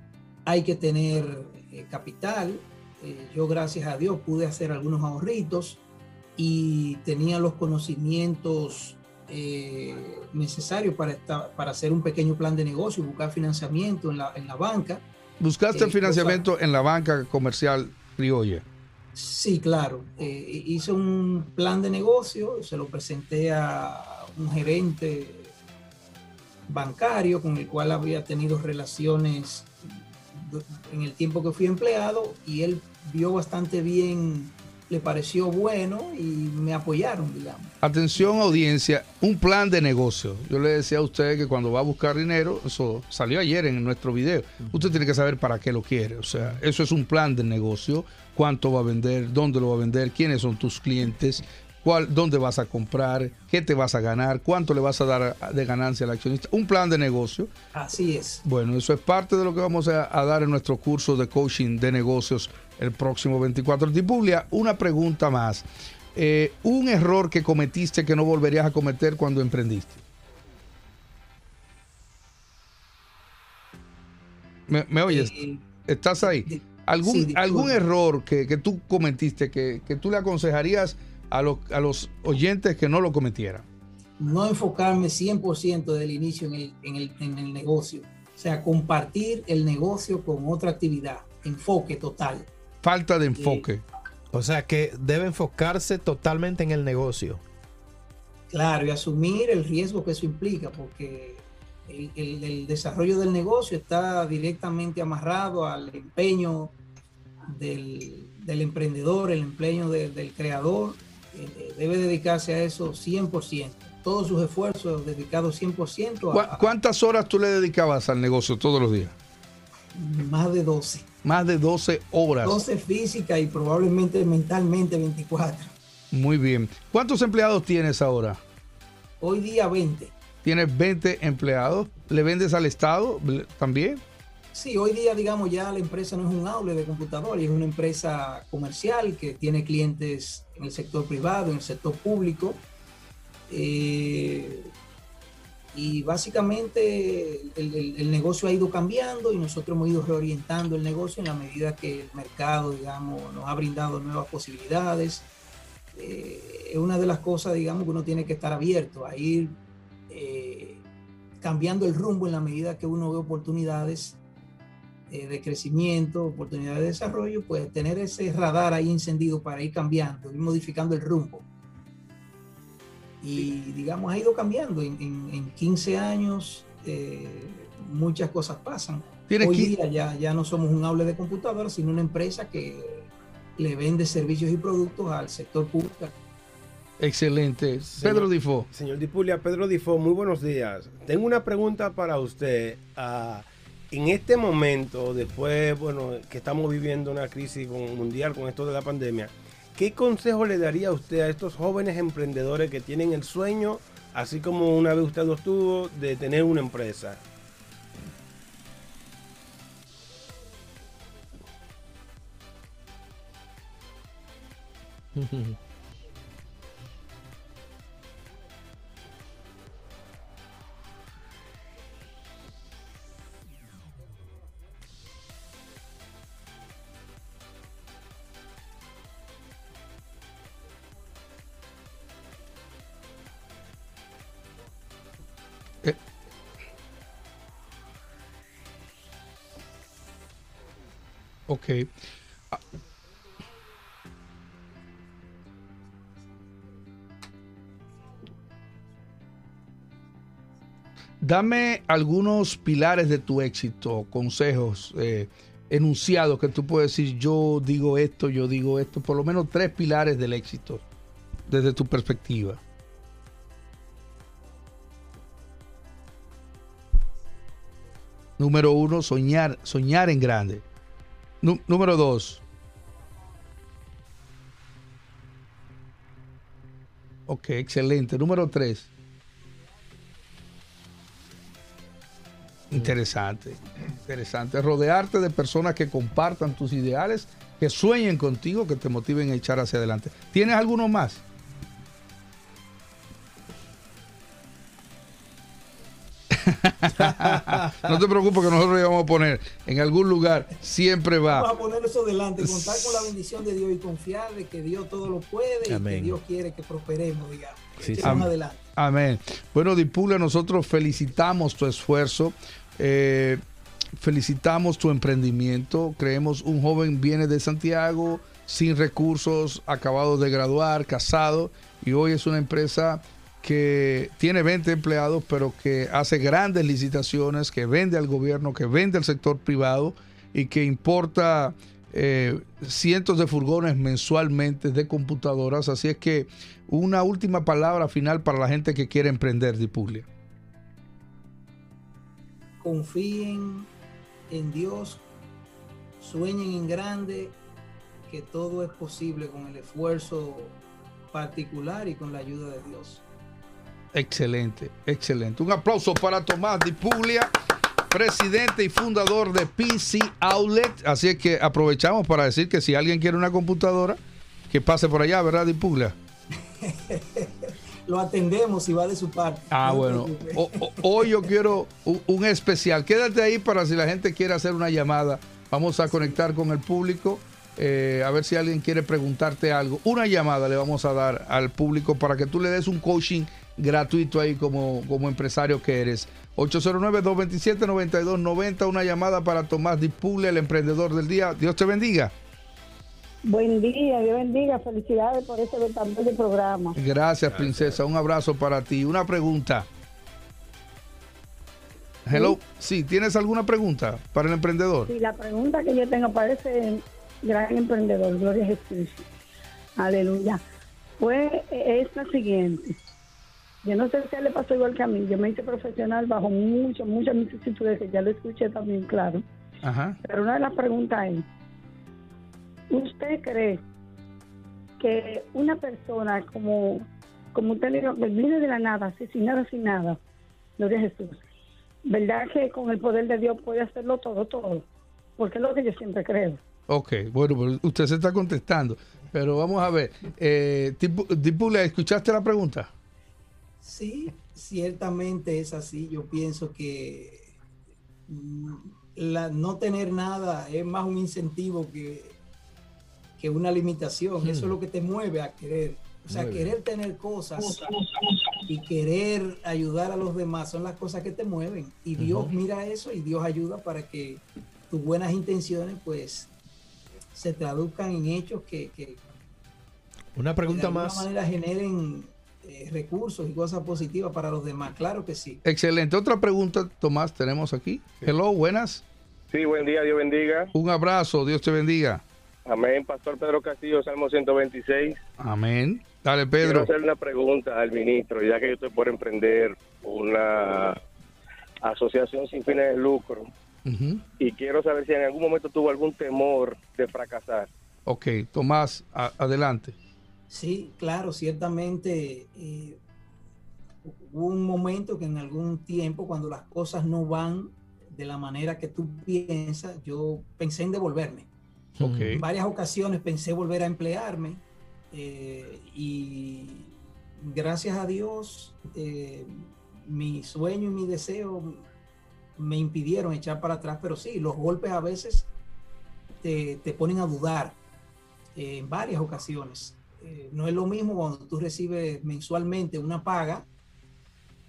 S12: hay que tener eh, capital. Eh, yo, gracias a Dios, pude hacer algunos ahorritos y tenía los conocimientos eh, necesarios para, esta- para hacer un pequeño plan de negocio, buscar financiamiento en la, en la banca.
S2: ¿Buscaste
S12: Eh,
S2: financiamiento en la banca comercial criolla?
S12: Sí, claro. Hice un plan de negocio, se lo presenté a un gerente bancario con el cual había tenido relaciones en el tiempo que fui empleado y él vio bastante bien, le pareció bueno y me apoyaron, digamos.
S2: Atención audiencia, un plan de negocio. Yo le decía a usted que cuando va a buscar dinero, eso salió ayer en nuestro video, usted tiene que saber para qué lo quiere. O sea, eso es un plan de negocio, cuánto va a vender, dónde lo va a vender, quiénes son tus clientes, cuál, dónde vas a comprar, qué te vas a ganar, cuánto le vas a dar de ganancia al accionista, un plan de negocio.
S12: Así es.
S2: Bueno, eso es parte de lo que vamos a, a dar en nuestro curso de coaching de negocios el próximo 24. Tipulia, una pregunta más. Eh, un error que cometiste que no volverías a cometer cuando emprendiste. ¿Me, me oyes?
S12: Eh,
S2: ¿Estás ahí? ¿Algún,
S12: sí,
S2: algún error que, que tú cometiste que, que tú le aconsejarías a los, a los oyentes que no lo cometieran?
S12: no enfocarme 100% del inicio en el, en, el, en el negocio. O sea, compartir el negocio con otra actividad. Enfoque total.
S2: Falta de enfoque.
S3: O sea que debe enfocarse totalmente en el negocio.
S12: Claro, y asumir el riesgo que eso implica, porque el, el- el desarrollo del negocio está directamente amarrado al empeño del, del emprendedor, el empeño de- del creador. Eh, debe dedicarse a eso 100%. Todos sus esfuerzos dedicados 100%
S2: ¿Cu-
S12: a,
S2: ¿Cuántas horas tú le dedicabas al negocio todos los días?
S12: más de 12.
S2: Más de 12 horas.
S12: 12 física y probablemente mentalmente 24.
S2: Muy bien. ¿Cuántos empleados tienes ahora?
S12: Hoy día 20.
S2: Tienes 20 empleados. ¿Le vendes al Estado también?
S12: Sí, hoy día, digamos, ya la empresa no es un outlet de computadores, es una empresa comercial que tiene clientes en el sector privado, en el sector público. Eh, y básicamente el, negocio ha ido cambiando y nosotros hemos ido reorientando el negocio en la medida que el mercado, digamos, nos ha brindado nuevas posibilidades. Eh, es una de las cosas, digamos, que uno tiene que estar abierto a ir eh, cambiando el rumbo en la medida que uno ve oportunidades eh, de crecimiento, oportunidades de desarrollo, pues tener ese radar ahí encendido para ir cambiando, ir modificando el rumbo. Y digamos, ha ido cambiando. En, en- en 15 años eh, muchas cosas pasan.
S2: Tiene
S12: Hoy día ya, ya no somos un hable de computadoras, sino una empresa que le vende servicios y productos al sector público.
S2: Excelente. Pedro Difo.
S4: Señor Dipulia, Pedro Difo, muy buenos días. Tengo una pregunta para usted. Ah, en este momento, después, bueno, que estamos viviendo una crisis mundial con esto de la pandemia, ¿qué consejo le daría usted a estos jóvenes emprendedores que tienen el sueño, así como una vez usted lo tuvo, de tener una empresa?
S2: Ok. Ah. Dame algunos pilares de tu éxito, consejos, eh, enunciados que tú puedes decir, yo digo esto, yo digo esto, por lo menos tres pilares del éxito desde tu perspectiva. Número uno, soñar, soñar en grande. Número dos. Ok, excelente. Número tres. Interesante, interesante. Rodearte de personas que compartan tus ideales, que sueñen contigo, que te motiven a echar hacia adelante. ¿Tienes alguno más? No te preocupes que nosotros le vamos a poner en algún lugar, siempre
S12: Vamos
S2: va.
S12: a poner eso delante, contar con la bendición de Dios y confiar de que Dios todo lo puede y
S2: Amén.
S12: que Dios quiere que prosperemos, digamos.
S2: Sí, sí.
S12: Echemos
S2: Am-
S12: adelante.
S2: Amén. Bueno, Dipula, nosotros felicitamos tu esfuerzo. eh, felicitamos tu emprendimiento. Creemos un joven viene de Santiago sin recursos, acabado de graduar, casado, y hoy es una empresa que tiene 20 empleados, pero que hace grandes licitaciones, que vende al gobierno, que vende al sector privado y que importa eh, cientos de furgones mensualmente de computadoras. Así es que una última palabra final para la gente que quiere emprender, Dipulia.
S12: Confíen en Dios, sueñen en grande, que todo es posible con el esfuerzo particular y con la ayuda de Dios.
S2: Excelente, excelente. Un aplauso para Tomás Di Puglia, presidente y fundador de PC Outlet. Así es que aprovechamos para decir que si alguien quiere una computadora, que pase por allá, ¿verdad, Di Puglia?
S12: Lo atendemos y va de su parte.
S2: Ah,
S12: No
S2: bueno.
S12: preocupes.
S2: O- o- hoy yo quiero un, un especial. Quédate ahí para si la gente quiere hacer una llamada. Vamos a conectar con el público. eh, a ver si alguien quiere preguntarte algo. Una llamada le vamos a dar al público para que tú le des un coaching gratuito ahí como, como empresario que eres. 809-227-9290. Una llamada para Tomás Dipule, el emprendedor del día. Dios te bendiga.
S13: Buen día, Dios bendiga, felicidades por este también de programa.
S2: Gracias, princesa. Un abrazo para ti. Una pregunta. Hello. Sí, ¿tienes alguna pregunta para el emprendedor?
S13: Sí, la pregunta que yo tengo para ese gran emprendedor, Gloria a Jesús, aleluya, pues eh, es la siguiente. Yo no sé si le pasó igual que a mí, yo me hice profesional bajo muchas, muchas vicisitudes, que ya lo escuché también claro.
S2: Ajá.
S13: Pero una de las preguntas es, ¿usted cree que una persona como, como usted le dijo, que viene de la nada, así, sin nada, sin nada, gloria a Jesús, ¿verdad que con el poder de Dios puede hacerlo todo, todo? Porque es lo que yo siempre creo.
S2: Ok, bueno, pues usted se está contestando. Pero vamos a ver. Eh, ¿escuchaste la pregunta?
S12: Sí, ciertamente es así. Yo pienso que mm, la, no tener nada es más un incentivo que, que una limitación. Eso es lo que te mueve a querer. O sea,
S2: Muy bien.
S12: querer tener cosas y querer ayudar a los demás son las cosas que te mueven. Y Dios mira eso y Dios ayuda para que tus buenas intenciones pues se traduzcan en hechos que, que
S3: Una
S12: de
S3: pregunta
S12: alguna
S3: más.
S12: manera generen eh, recursos y cosas positivas para los demás. Claro que sí.
S2: Excelente. Otra pregunta, Tomás, tenemos aquí. Hello, buenas.
S14: Sí, buen día, Dios bendiga.
S2: Un abrazo, Dios te bendiga.
S14: Amén, Pastor Pedro Castillo, Salmo 126.
S2: Amén. Dale,
S14: Quiero
S2: Pedro.
S14: hacer una pregunta al ministro, ya que yo estoy por emprender una asociación sin fines de lucro y quiero saber si en algún momento tuvo algún temor de fracasar.
S2: Ok, Tomás, adelante.
S12: Sí, claro, ciertamente eh, hubo un momento que en algún tiempo, cuando las cosas no van de la manera que tú piensas, yo pensé en devolverme.
S2: Ok.
S12: En varias ocasiones pensé volver a emplearme eh, y gracias a Dios eh, mi sueño y mi deseo me impidieron echar para atrás, pero sí, los golpes a veces te, te ponen a dudar eh, en varias ocasiones. Eh, no es lo mismo cuando tú recibes mensualmente una paga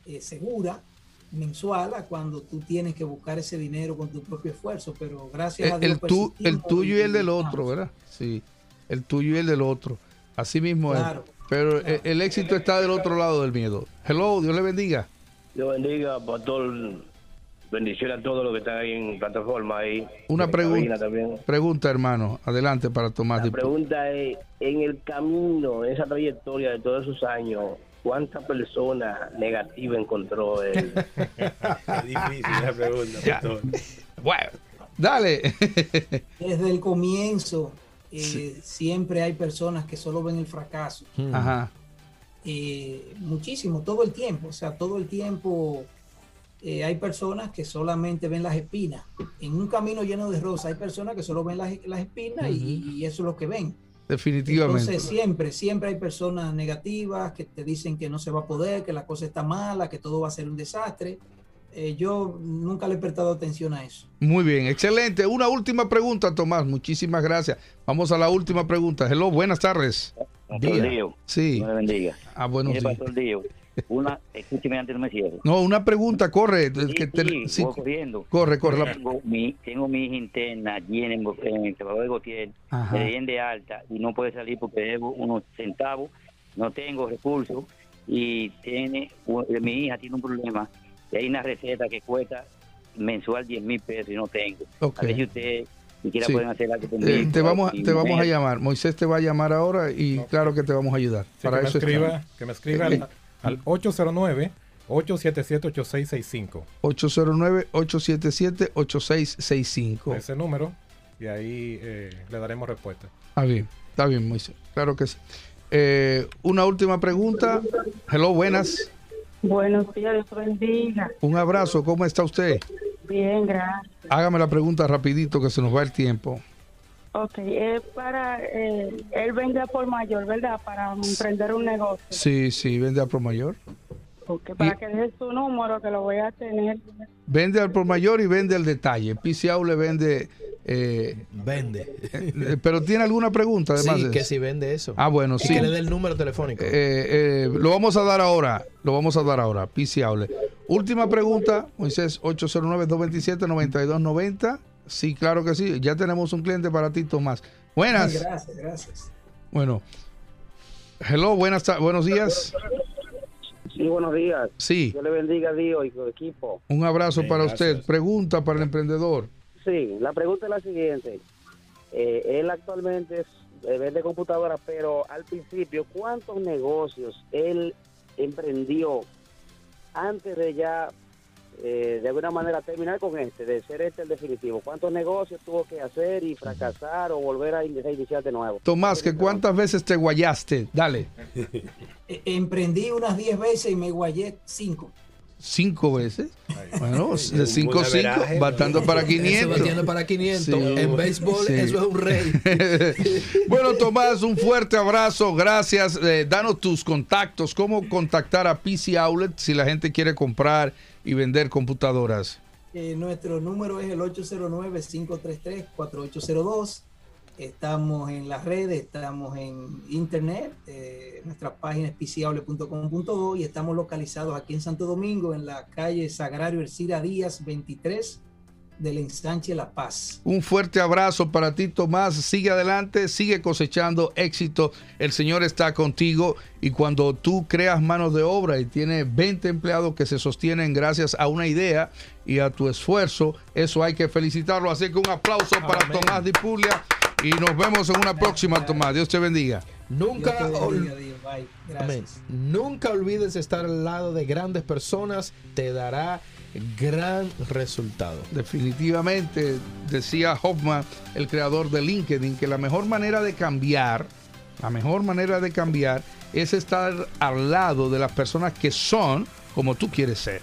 S12: eh, segura mensual a cuando tú tienes que buscar ese dinero con tu propio esfuerzo, pero gracias a
S2: El,
S12: Dios
S2: el tu- el
S12: persistimos
S2: tuyo y el del otro, ¿verdad? Sí, el tuyo y el del otro. Así mismo
S12: Claro.
S2: es. Pero el, el éxito está del otro lado del miedo. Hello, Dios le bendiga.
S15: Dios bendiga, pastor. Bendiciones a todos los que están ahí en plataforma. Ahí,
S2: Una pregunta, pregunta, hermano. Adelante para Tomás.
S15: La pregunta es, en el camino, en esa trayectoria de todos esos años, ¿cuántas personas negativas encontró él?
S4: Es difícil la pregunta,
S2: Ya. Bueno, dale.
S12: Desde el comienzo eh, siempre hay personas que solo ven el fracaso.
S2: Ajá.
S12: Eh, muchísimo, todo el tiempo. O sea, todo el tiempo eh, hay personas que solamente ven las espinas. En un camino lleno de rosas hay personas que solo ven las, las espinas y, y eso es lo que ven.
S2: Definitivamente.
S12: Entonces siempre, siempre hay personas negativas que te dicen que no se va a poder, que la cosa está mala, que todo va a ser un desastre. Eh, yo nunca le he prestado atención a eso.
S2: Muy bien, excelente. Una última pregunta, Tomás. Muchísimas gracias. Vamos a la última pregunta. Hello, buenas tardes.
S16: Pastor
S2: Sí.
S16: Bendiga.
S2: Ah, buenos
S16: Mire,
S2: días.
S16: Pastor una, escúcheme antes no me cierre.
S2: No, una pregunta, corre.
S16: Sí,
S2: que te-
S16: sí,
S2: sí,
S16: voy corriendo.
S2: corre, corre. la-
S16: Tengo mi, tengo mi hija interna allí en el, en el trabajador de Gautier, me de alta y no puede salir porque debo unos centavos, no tengo recursos y tiene mi hija tiene un problema y hay una receta que cuesta mensual 10 mil pesos y no tengo.
S2: Ok.
S16: A ver si usted siquiera
S2: Sí.
S16: pueden hacer algo
S2: Eh, te vamos, te vamos a
S16: me-
S2: llamar. Moisés te va a llamar ahora y claro que te vamos a ayudar.
S5: Sí,
S2: Para
S5: que, me
S2: eso
S5: escriba,
S2: estamos.
S5: que me escriba
S2: Eh,
S5: al, al 809-877-8665.
S2: 809-877-8665.
S5: Ese número. Y ahí eh, le daremos respuesta.
S2: Está bien, está bien, Moisés. Claro que sí. eh, una última pregunta. Hello, buenas.
S17: Buenos días, Dios bendiga.
S2: Un abrazo, ¿cómo está usted?
S17: Bien, gracias.
S2: Hágame la pregunta rapidito que se nos va el tiempo.
S17: Ok, es para, eh, él vende a por mayor, ¿verdad? Para emprender un negocio.
S2: Sí, sí, vende al por mayor.
S17: Ok, para que deje su número, que lo voy a tener.
S2: Vende al por mayor y vende al detalle. PCAU le vende. eh,
S3: Vende.
S2: eh, pero tiene alguna pregunta además
S3: Sí,
S2: de
S3: que
S2: eso?
S3: si vende eso.
S2: Ah, bueno,
S3: Y
S2: sí.
S3: Que le dé el número telefónico.
S2: Eh, eh, lo vamos a dar ahora. Lo vamos a dar ahora. Piciable. Última pregunta, Moisés 809-227-9290. Sí, claro que sí. Ya tenemos un cliente para ti, Tomás. Buenas.
S12: Gracias, gracias.
S2: Bueno. Hello, buenas buenos días.
S18: Sí, buenos días.
S2: Sí.
S18: Dios le bendiga a Dios y su equipo.
S2: Un abrazo para
S18: gracias.
S2: usted. Pregunta para el emprendedor.
S18: Sí, la pregunta es la siguiente. Eh, él actualmente es, eh, vende computadoras, pero al principio, ¿cuántos negocios él emprendió antes de ya, eh, de alguna manera, terminar con este, de ser este el definitivo? ¿Cuántos negocios tuvo que hacer y fracasar o volver a in- a iniciar de nuevo?
S2: Tomás, que cuántas veces te guayaste. Dale.
S12: E- Emprendí unas 10 veces y me guayé 5.
S2: Cinco veces. Bueno, de 5
S12: buen
S2: a 5,
S12: averaje,
S2: batando
S12: ¿no?
S2: para
S3: Eso
S2: 500.
S3: batiendo para 500. En béisbol,
S2: Sí.
S3: eso es un rey.
S2: bueno, Tomás, un fuerte abrazo. Gracias. Eh, danos tus contactos. ¿Cómo contactar a PC Outlet si la gente quiere comprar y vender computadoras?
S12: Eh, nuestro número es el 809-533-4802. Estamos en las redes, estamos en internet, eh, nuestra página es piciable.com.do y estamos localizados aquí en Santo Domingo, en la calle Sagrario Ercira Díaz 23 del ensanche La Paz.
S2: Un fuerte abrazo para ti, Tomás. Sigue adelante, sigue cosechando éxito. El Señor está contigo y cuando tú creas manos de obra y tienes 20 empleados que se sostienen gracias a una idea y a tu esfuerzo, eso hay que felicitarlo. Así que un aplauso para. Tomás Dipuglia y nos vemos en una próxima, Tomás. Dios te bendiga.
S3: Nunca,
S12: te bendiga.
S3: Amén. Nunca olvides estar al lado de grandes personas, te dará gran resultado.
S2: Definitivamente, decía Hoffman, el creador de LinkedIn, que la mejor manera de cambiar, la mejor manera de cambiar es estar al lado de las personas que son como tú quieres ser.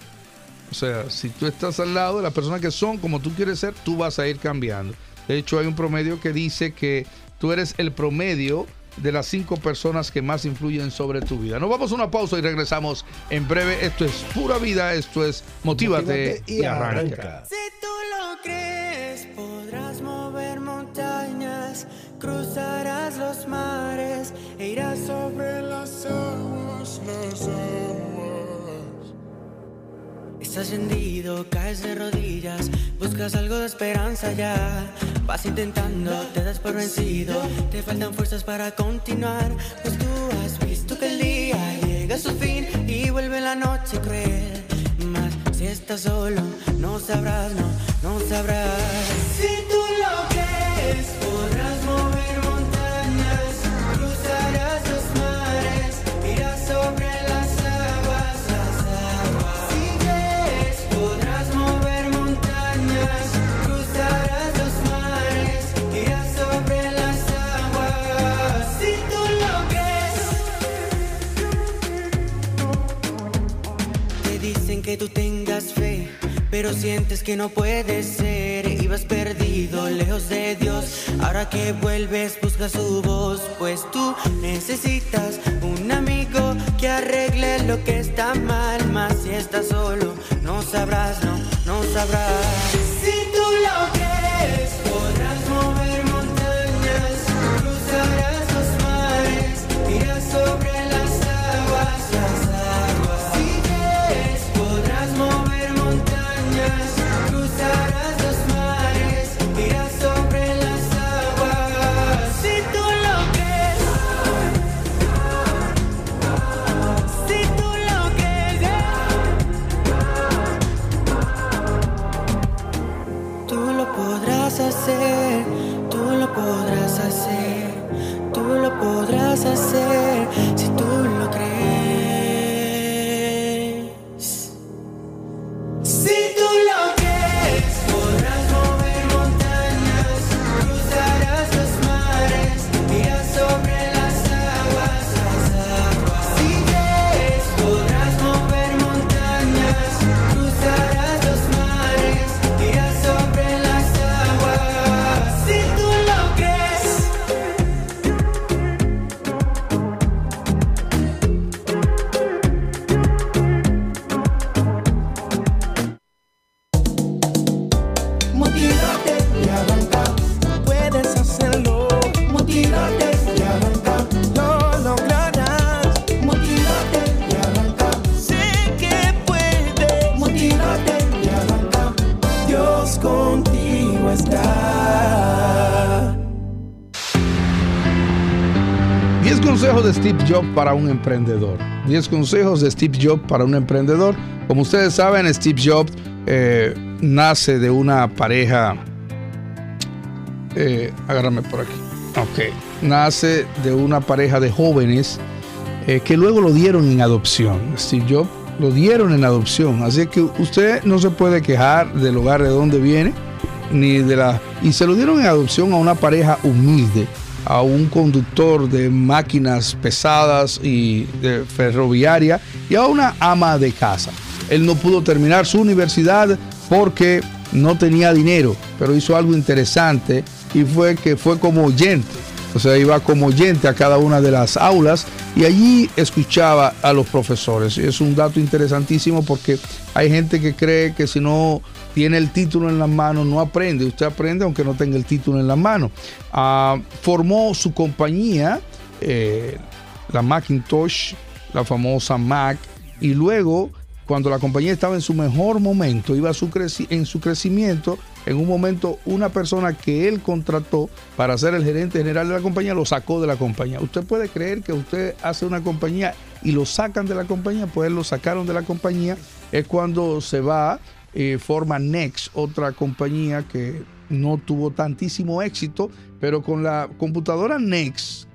S2: O sea, si tú estás al lado de las personas que son como tú quieres ser, tú vas a ir cambiando. De hecho, hay un promedio que dice que tú eres el promedio de las cinco personas que más influyen sobre tu vida. Nos vamos a una pausa y regresamos en breve. Esto es pura vida, esto es Motívate, y, arranca.
S7: Si tú lo crees, podrás mover montañas, cruzarás los mares e irás sobre las aguas, las aguas. Estás hendido, caes de rodillas, buscas algo de esperanza ya. Vas intentando, te das por vencido, te faltan fuerzas para continuar. Pues tú has visto que el día llega a su fin y vuelve la noche cruel. Mas si estás solo, no sabrás, no, no sabrás. Si tú lo crees, podrás pero sientes que no puede ser. Ibas perdido, lejos de Dios. Ahora que vuelves, busca su voz, pues tú necesitas un amigo que arregle lo que está mal. Más si estás solo, no sabrás, no, no sabrás. Si tú lo crees, podrás mover montañas, cruzarás los mares, irás sobre las aguas.
S2: Para un emprendedor. 10 consejos de Steve Jobs para un emprendedor. Como ustedes saben, Steve Jobs eh, nace de una pareja. Eh, agárrame por aquí. Ok. Nace de una pareja de jóvenes eh, que luego lo dieron en adopción. Steve Jobs lo dieron en adopción. Así que usted no se puede quejar del hogar de donde viene, ni de la. Y se lo dieron en adopción a una pareja humilde, a un conductor de máquinas pesadas y de ferroviaria y a una ama de casa. Él no pudo terminar su universidad porque no tenía dinero, pero hizo algo interesante y fue que fue como oyente. O sea, iba como oyente a cada una de las aulas y allí escuchaba a los profesores. Es un dato interesantísimo porque hay gente que cree que si no tiene el título en las manos no aprende. Usted aprende aunque no tenga el título en las manos. Ah, formó su compañía, eh, la Macintosh, la famosa Mac, y luego cuando la compañía estaba en su mejor momento, iba su en su crecimiento, en un momento una persona que él contrató para ser el gerente general de la compañía lo sacó de la compañía. Usted puede creer que usted hace una compañía y lo sacan de la compañía, pues lo sacaron de la compañía, es cuando se va, eh, forma Next, otra compañía que no tuvo tantísimo éxito, pero con la computadora Next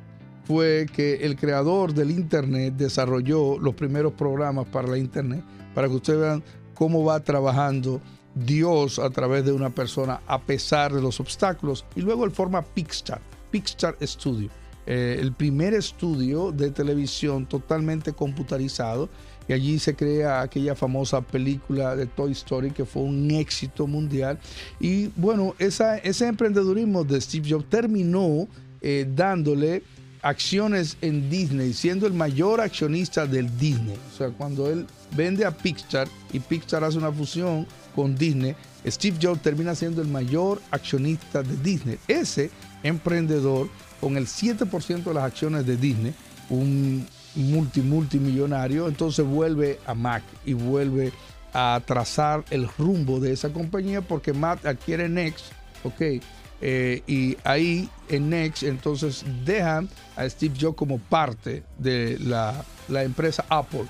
S2: fue que el creador del Internet desarrolló los primeros programas para la Internet, para que ustedes vean cómo va trabajando Dios a través de una persona a pesar de los obstáculos. Y luego él forma Pixar, Pixar Studio, eh, el primer estudio de televisión totalmente computarizado. Y allí se crea aquella famosa película de Toy Story que fue un éxito mundial. Y bueno, ese emprendedurismo de Steve Jobs terminó eh, dándole acciones en Disney, siendo el mayor accionista del Disney. O sea, cuando él vende a Pixar y Pixar hace una fusión con Disney, Steve Jobs termina siendo el mayor accionista de Disney. Ese emprendedor con el 7% de las acciones de Disney, un multi multimillonario, entonces vuelve a Mac y vuelve a trazar el rumbo de esa compañía porque Mac adquiere Next, ok, eh, y ahí en Next entonces dejan a Steve Jobs como parte de la, la empresa Apple,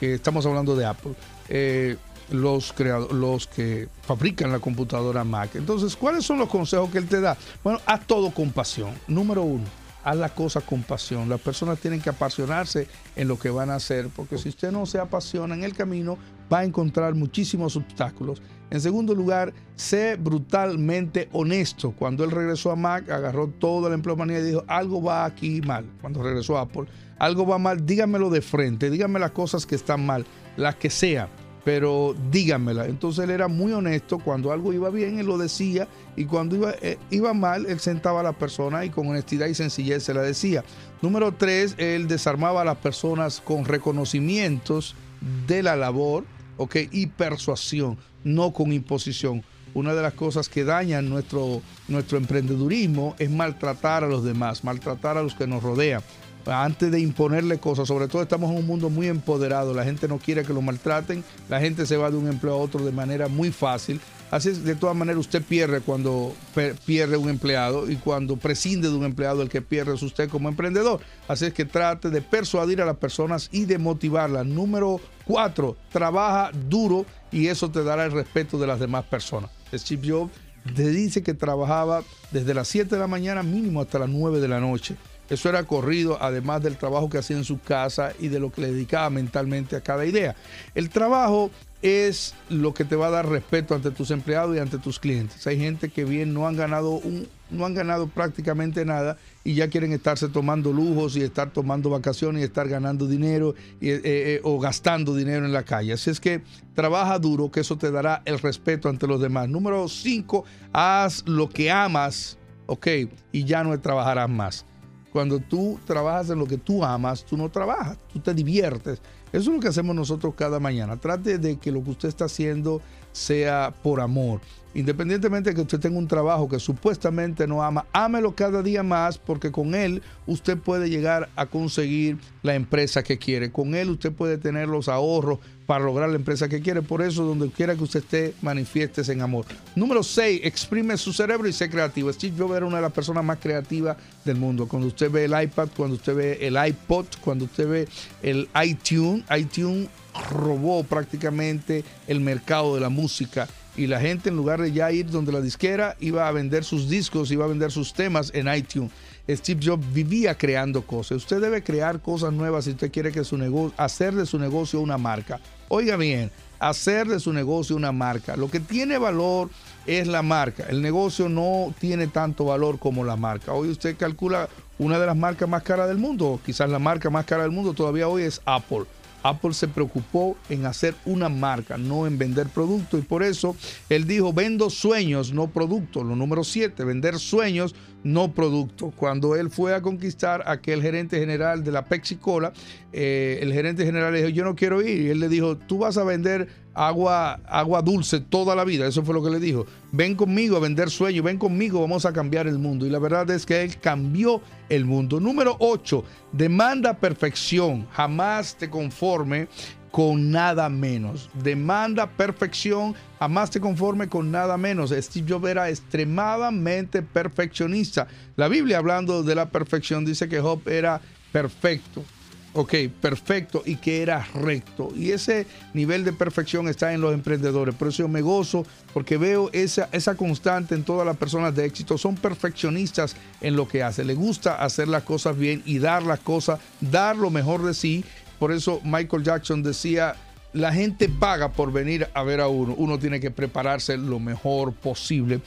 S2: que estamos hablando de Apple, eh, los, los que fabrican la computadora Mac. Entonces, ¿cuáles son los consejos que él te da? Bueno, haz todo con pasión. Número uno, haz la cosa con pasión. Las personas tienen que apasionarse en lo que van a hacer, porque si usted no se apasiona en el camino, va a encontrar muchísimos obstáculos. En segundo lugar, sé brutalmente honesto. Cuando él regresó a Mac, agarró toda la empleomanía y dijo, algo va aquí mal. Cuando regresó a Apple, algo va mal, dígamelo de frente, dígame las cosas que están mal, las que sean, pero dígamela. Entonces él era muy honesto. Cuando algo iba bien, él lo decía. Y cuando iba, eh, iba mal, él sentaba a la persona y con honestidad y sencillez se la decía. Número tres, él desarmaba a las personas con reconocimientos de la labor. Y persuasión, no con imposición. Una de las cosas que dañan nuestro, nuestro emprendedurismo es maltratar a los demás, maltratar a los que nos rodean. Antes de imponerle cosas, sobre todo estamos en un mundo muy empoderado, la gente no quiere que lo maltraten, la gente se va de un empleo a otro de manera muy fácil. Así es, de todas maneras, usted pierde cuando pierde un empleado y cuando prescinde de un empleado, el que pierde es usted como emprendedor. Así es que trate de persuadir a las personas y de motivarlas. Número cuatro, trabaja duro y eso te dará el respeto de las demás personas. Steve Jobs te dice que trabajaba desde las 7 de la mañana mínimo hasta las 9 de la noche. Eso era corrido, además del trabajo que hacía en su casa y de lo que le dedicaba mentalmente a cada idea. El trabajo es lo que te va a dar respeto ante tus empleados y ante tus clientes. Hay gente que bien no han ganado un, no han ganado prácticamente nada y ya quieren estarse tomando lujos y estar tomando vacaciones y estar ganando dinero eh, eh, o gastando dinero en la calle. Así es que trabaja duro, que eso te dará el respeto ante los demás. Número cinco, haz lo que amas, ok, y ya no trabajarás más. Cuando tú trabajas en lo que tú amas, tú no trabajas, tú te diviertes. Eso es lo que hacemos nosotros cada mañana. Trate de que lo que usted está haciendo sea por amor. Independientemente de que usted tenga un trabajo que supuestamente no ama, ámelo cada día más porque con él usted puede llegar a conseguir la empresa que quiere. Con él usted puede tener los ahorros para lograr la empresa que quiere. Por eso, donde quiera que usted esté, manifiestes en amor. Número 6, exprime su cerebro y sé creativo. Steve Jobs era una de las personas más creativas del mundo. Cuando usted ve el iPad, cuando usted ve el iPod, cuando usted ve el iTunes, iTunes robó prácticamente el mercado de la música y la gente en lugar de ya ir donde la disquera iba a vender sus discos, iba a vender sus temas en iTunes. Steve Jobs vivía creando cosas. Usted debe crear cosas nuevas si usted quiere que su negocio, hacer de su negocio una marca. Oiga bien, hacer de su negocio una marca. Lo que tiene valor es la marca. El negocio no tiene tanto valor como la marca. Hoy usted calcula una de las marcas más caras del mundo, quizás la marca más cara del mundo todavía hoy es Apple. Apple se preocupó en hacer una marca, no en vender productos. Y por eso él dijo, vendo sueños, no productos. Lo número siete, vender sueños, no productos. Cuando él fue a conquistar a aquel gerente general de la Pepsi Cola, eh, el gerente general le dijo, yo no quiero ir. Y él le dijo, tú vas a vender agua, agua dulce toda la vida. Eso fue lo que le dijo. Ven conmigo a vender sueños, ven conmigo, vamos a cambiar el mundo. Y la verdad es que él cambió el mundo. Número 8, demanda perfección. Jamás te conforme con nada menos. Demanda perfección, jamás te conforme con nada menos. Steve Jobs era extremadamente perfeccionista. La Biblia hablando de la perfección dice que Job era perfecto. Ok, perfecto y que era recto. Y ese nivel de perfección está en los emprendedores. Por eso yo me gozo porque veo esa, esa constante en todas las personas de éxito. Son perfeccionistas en lo que hacen. Les gusta hacer las cosas bien y dar las cosas, dar lo mejor de sí. Por eso Michael Jackson decía, la gente paga por venir a ver a uno. Uno tiene que prepararse lo mejor posible.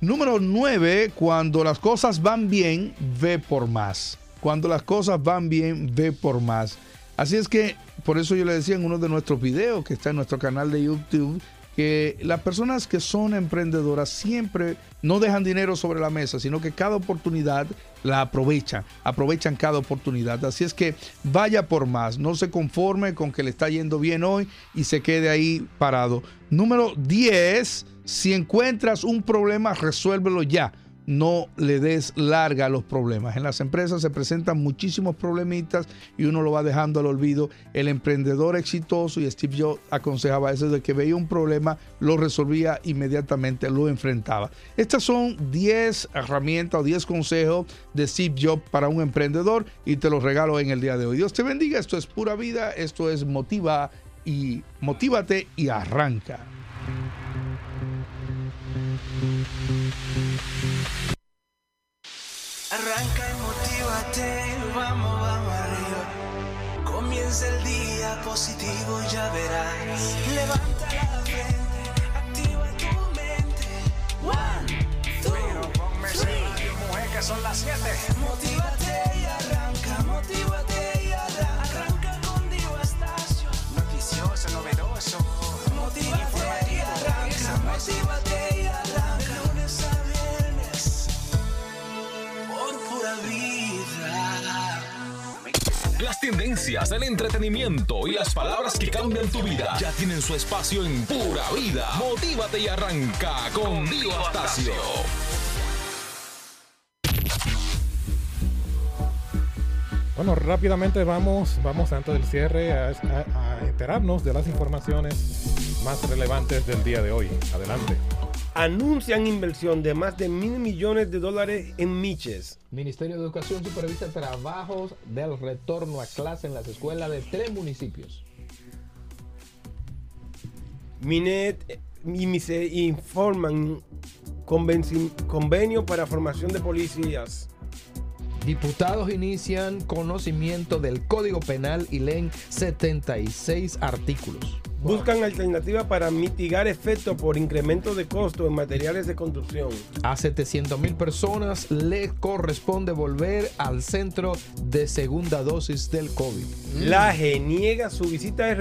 S2: Número 9, cuando las cosas van bien, ve por más. Cuando las cosas van bien, ve por más. Así es que, por eso yo le decía en uno de nuestros videos que está en nuestro canal de YouTube, que las personas que son emprendedoras siempre no dejan dinero sobre la mesa, sino que cada oportunidad la aprovechan, aprovechan cada oportunidad. Así es que vaya por más, no se conforme con que le está yendo bien hoy y se quede ahí parado. Número 10, si encuentras un problema, resuélvelo ya no le des larga a los problemas. En las empresas se presentan muchísimos problemitas y uno lo va dejando al olvido. El emprendedor exitoso, y Steve Jobs aconsejaba eso, de que veía un problema, lo resolvía inmediatamente, lo enfrentaba. Estas son 10 herramientas o 10 consejos de Steve Jobs para un emprendedor y te los regalo en el día de hoy. Dios te bendiga, esto es pura vida, esto es motiva y motívate y arranca.
S7: Arranca y motívate, vamos, vamos arriba. Comienza el día positivo, ya verás. Levanta la frente, activa tu mente. One, two, three.
S5: mujer, que son las 7.
S7: Motívate y arranca, motívate y arranca. Arranca con Dio Estacio.
S5: Noticioso, novedoso.
S7: Motívate y arranca, motívate
S1: tendencias, el entretenimiento y las palabras que cambian tu vida ya tienen su espacio en Pura Vida. Motívate y arranca con Dio Astacio.
S5: Bueno, rápidamente vamos, vamos antes del cierre a, enterarnos de las informaciones más relevantes del día de hoy. Adelante.
S4: Anuncian inversión de más de mil millones de dólares en Miches.
S3: Ministerio de Educación supervisa trabajos del retorno a clase en las escuelas de tres municipios.
S4: Minet eh, y Mise informan convenio para formación de policías.
S3: Diputados inician conocimiento del Código Penal y leen 76 artículos.
S4: Buscan alternativas para mitigar efectos por incremento de costo en materiales de construcción.
S3: A 700 mil personas les corresponde volver al centro de segunda dosis del COVID.
S4: La niega su visita a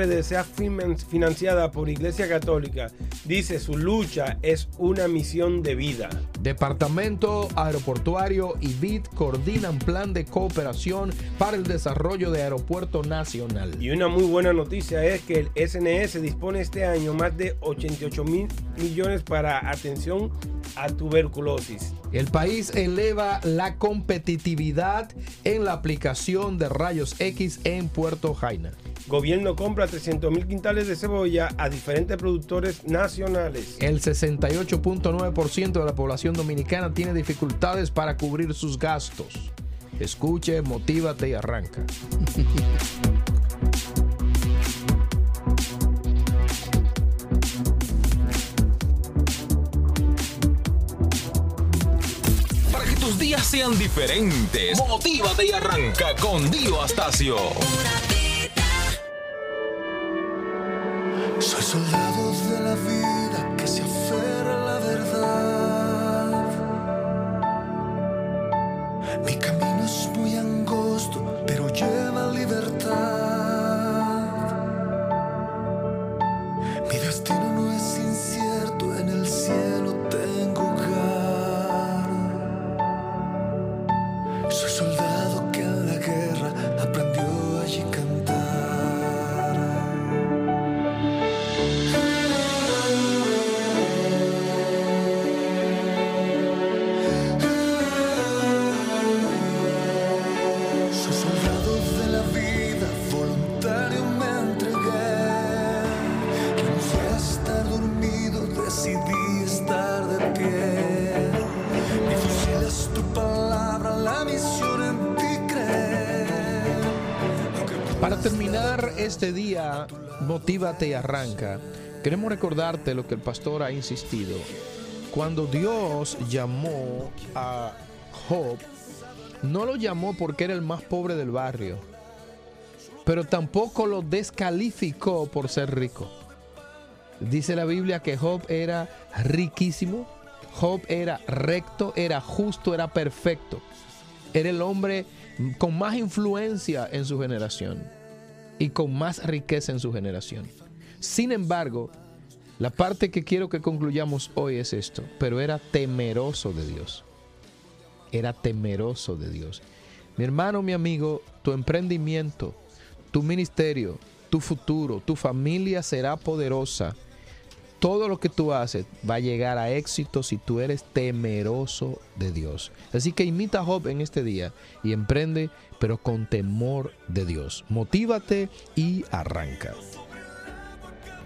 S4: finan- financiada por Iglesia Católica. Dice su lucha es una misión de vida.
S3: Departamento Aeroportuario y BID coordinan plan de cooperación para el desarrollo de Aeropuerto Nacional.
S4: Y una muy buena noticia es que el SNS OMS dispone este año más de 88 mil millones para atención a tuberculosis.
S3: El país eleva la competitividad en la aplicación de rayos X en Puerto Jaina.
S4: Gobierno compra 300 mil quintales de cebolla a diferentes productores nacionales.
S3: El 68.9% de la población dominicana tiene dificultades para cubrir sus gastos. Escuche, motívate y arranca.
S1: días sean diferentes, motívate y arranca con Dio Astacio.
S19: Soy soldado de la vida
S3: este día, motívate y arranca. Queremos recordarte lo que el pastor ha insistido. Cuando Dios llamó a Job, no lo llamó porque era el más pobre del barrio, pero tampoco lo descalificó por ser rico. Dice la Biblia que Job era riquísimo, Job era recto, era justo, era perfecto. Era el hombre con más influencia en su generación y con más riqueza en su generación. Sin embargo, la parte que quiero que concluyamos hoy es esto, pero era temeroso de Dios. Era temeroso de Dios. Mi hermano, mi amigo, tu emprendimiento, tu ministerio, tu futuro, tu familia será poderosa. Todo lo que tú haces va a llegar a éxito si tú eres temeroso de Dios. Así que imita a Job en este día y emprende, pero con temor de Dios. Motívate y arranca.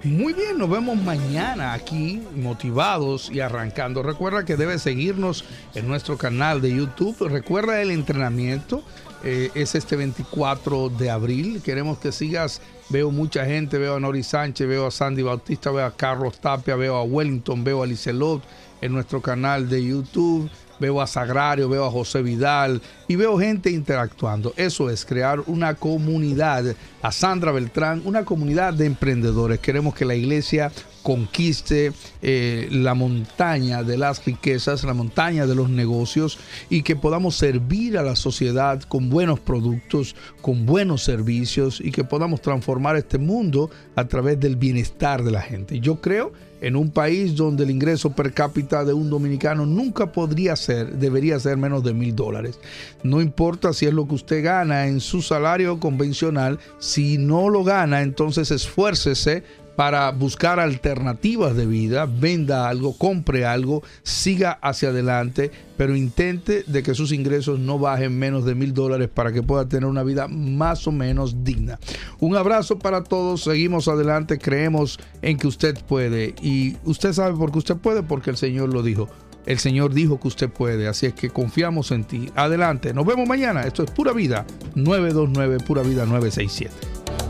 S2: Muy bien, nos vemos mañana aquí motivados y arrancando. Recuerda que debes seguirnos en nuestro canal de YouTube. Recuerda el entrenamiento. eh, es este 24 de abril. Queremos que sigas. Veo mucha gente. Veo a Nori Sánchez, veo a Sandy Bautista, veo a Carlos Tapia, veo a Wellington, veo a Licelot en nuestro canal de YouTube. Veo a Sagrario, veo a José Vidal y veo gente interactuando. Eso es crear una comunidad. A Sandra Beltrán, una comunidad de emprendedores. Queremos que la iglesia conquiste eh, la montaña de las riquezas, la montaña de los negocios y que podamos servir a la sociedad con buenos productos, con buenos servicios y que podamos transformar este mundo a través del bienestar de la gente. Yo creo en un país donde el ingreso per cápita de un dominicano nunca podría ser, debería ser menos de mil dólares. No importa si es lo que usted gana en su salario convencional, si no lo gana, entonces esfuércese para buscar alternativas de vida, venda algo, compre algo, siga hacia adelante, pero intente de que sus ingresos no bajen menos de mil dólares para que pueda tener una vida más o menos digna. Un abrazo para todos, seguimos adelante, creemos en que usted puede y usted sabe por qué usted puede, porque el Señor lo dijo. El Señor dijo que usted puede, así es que confiamos en ti. Adelante, nos vemos mañana. Esto es Pura Vida 929, Pura Vida 967.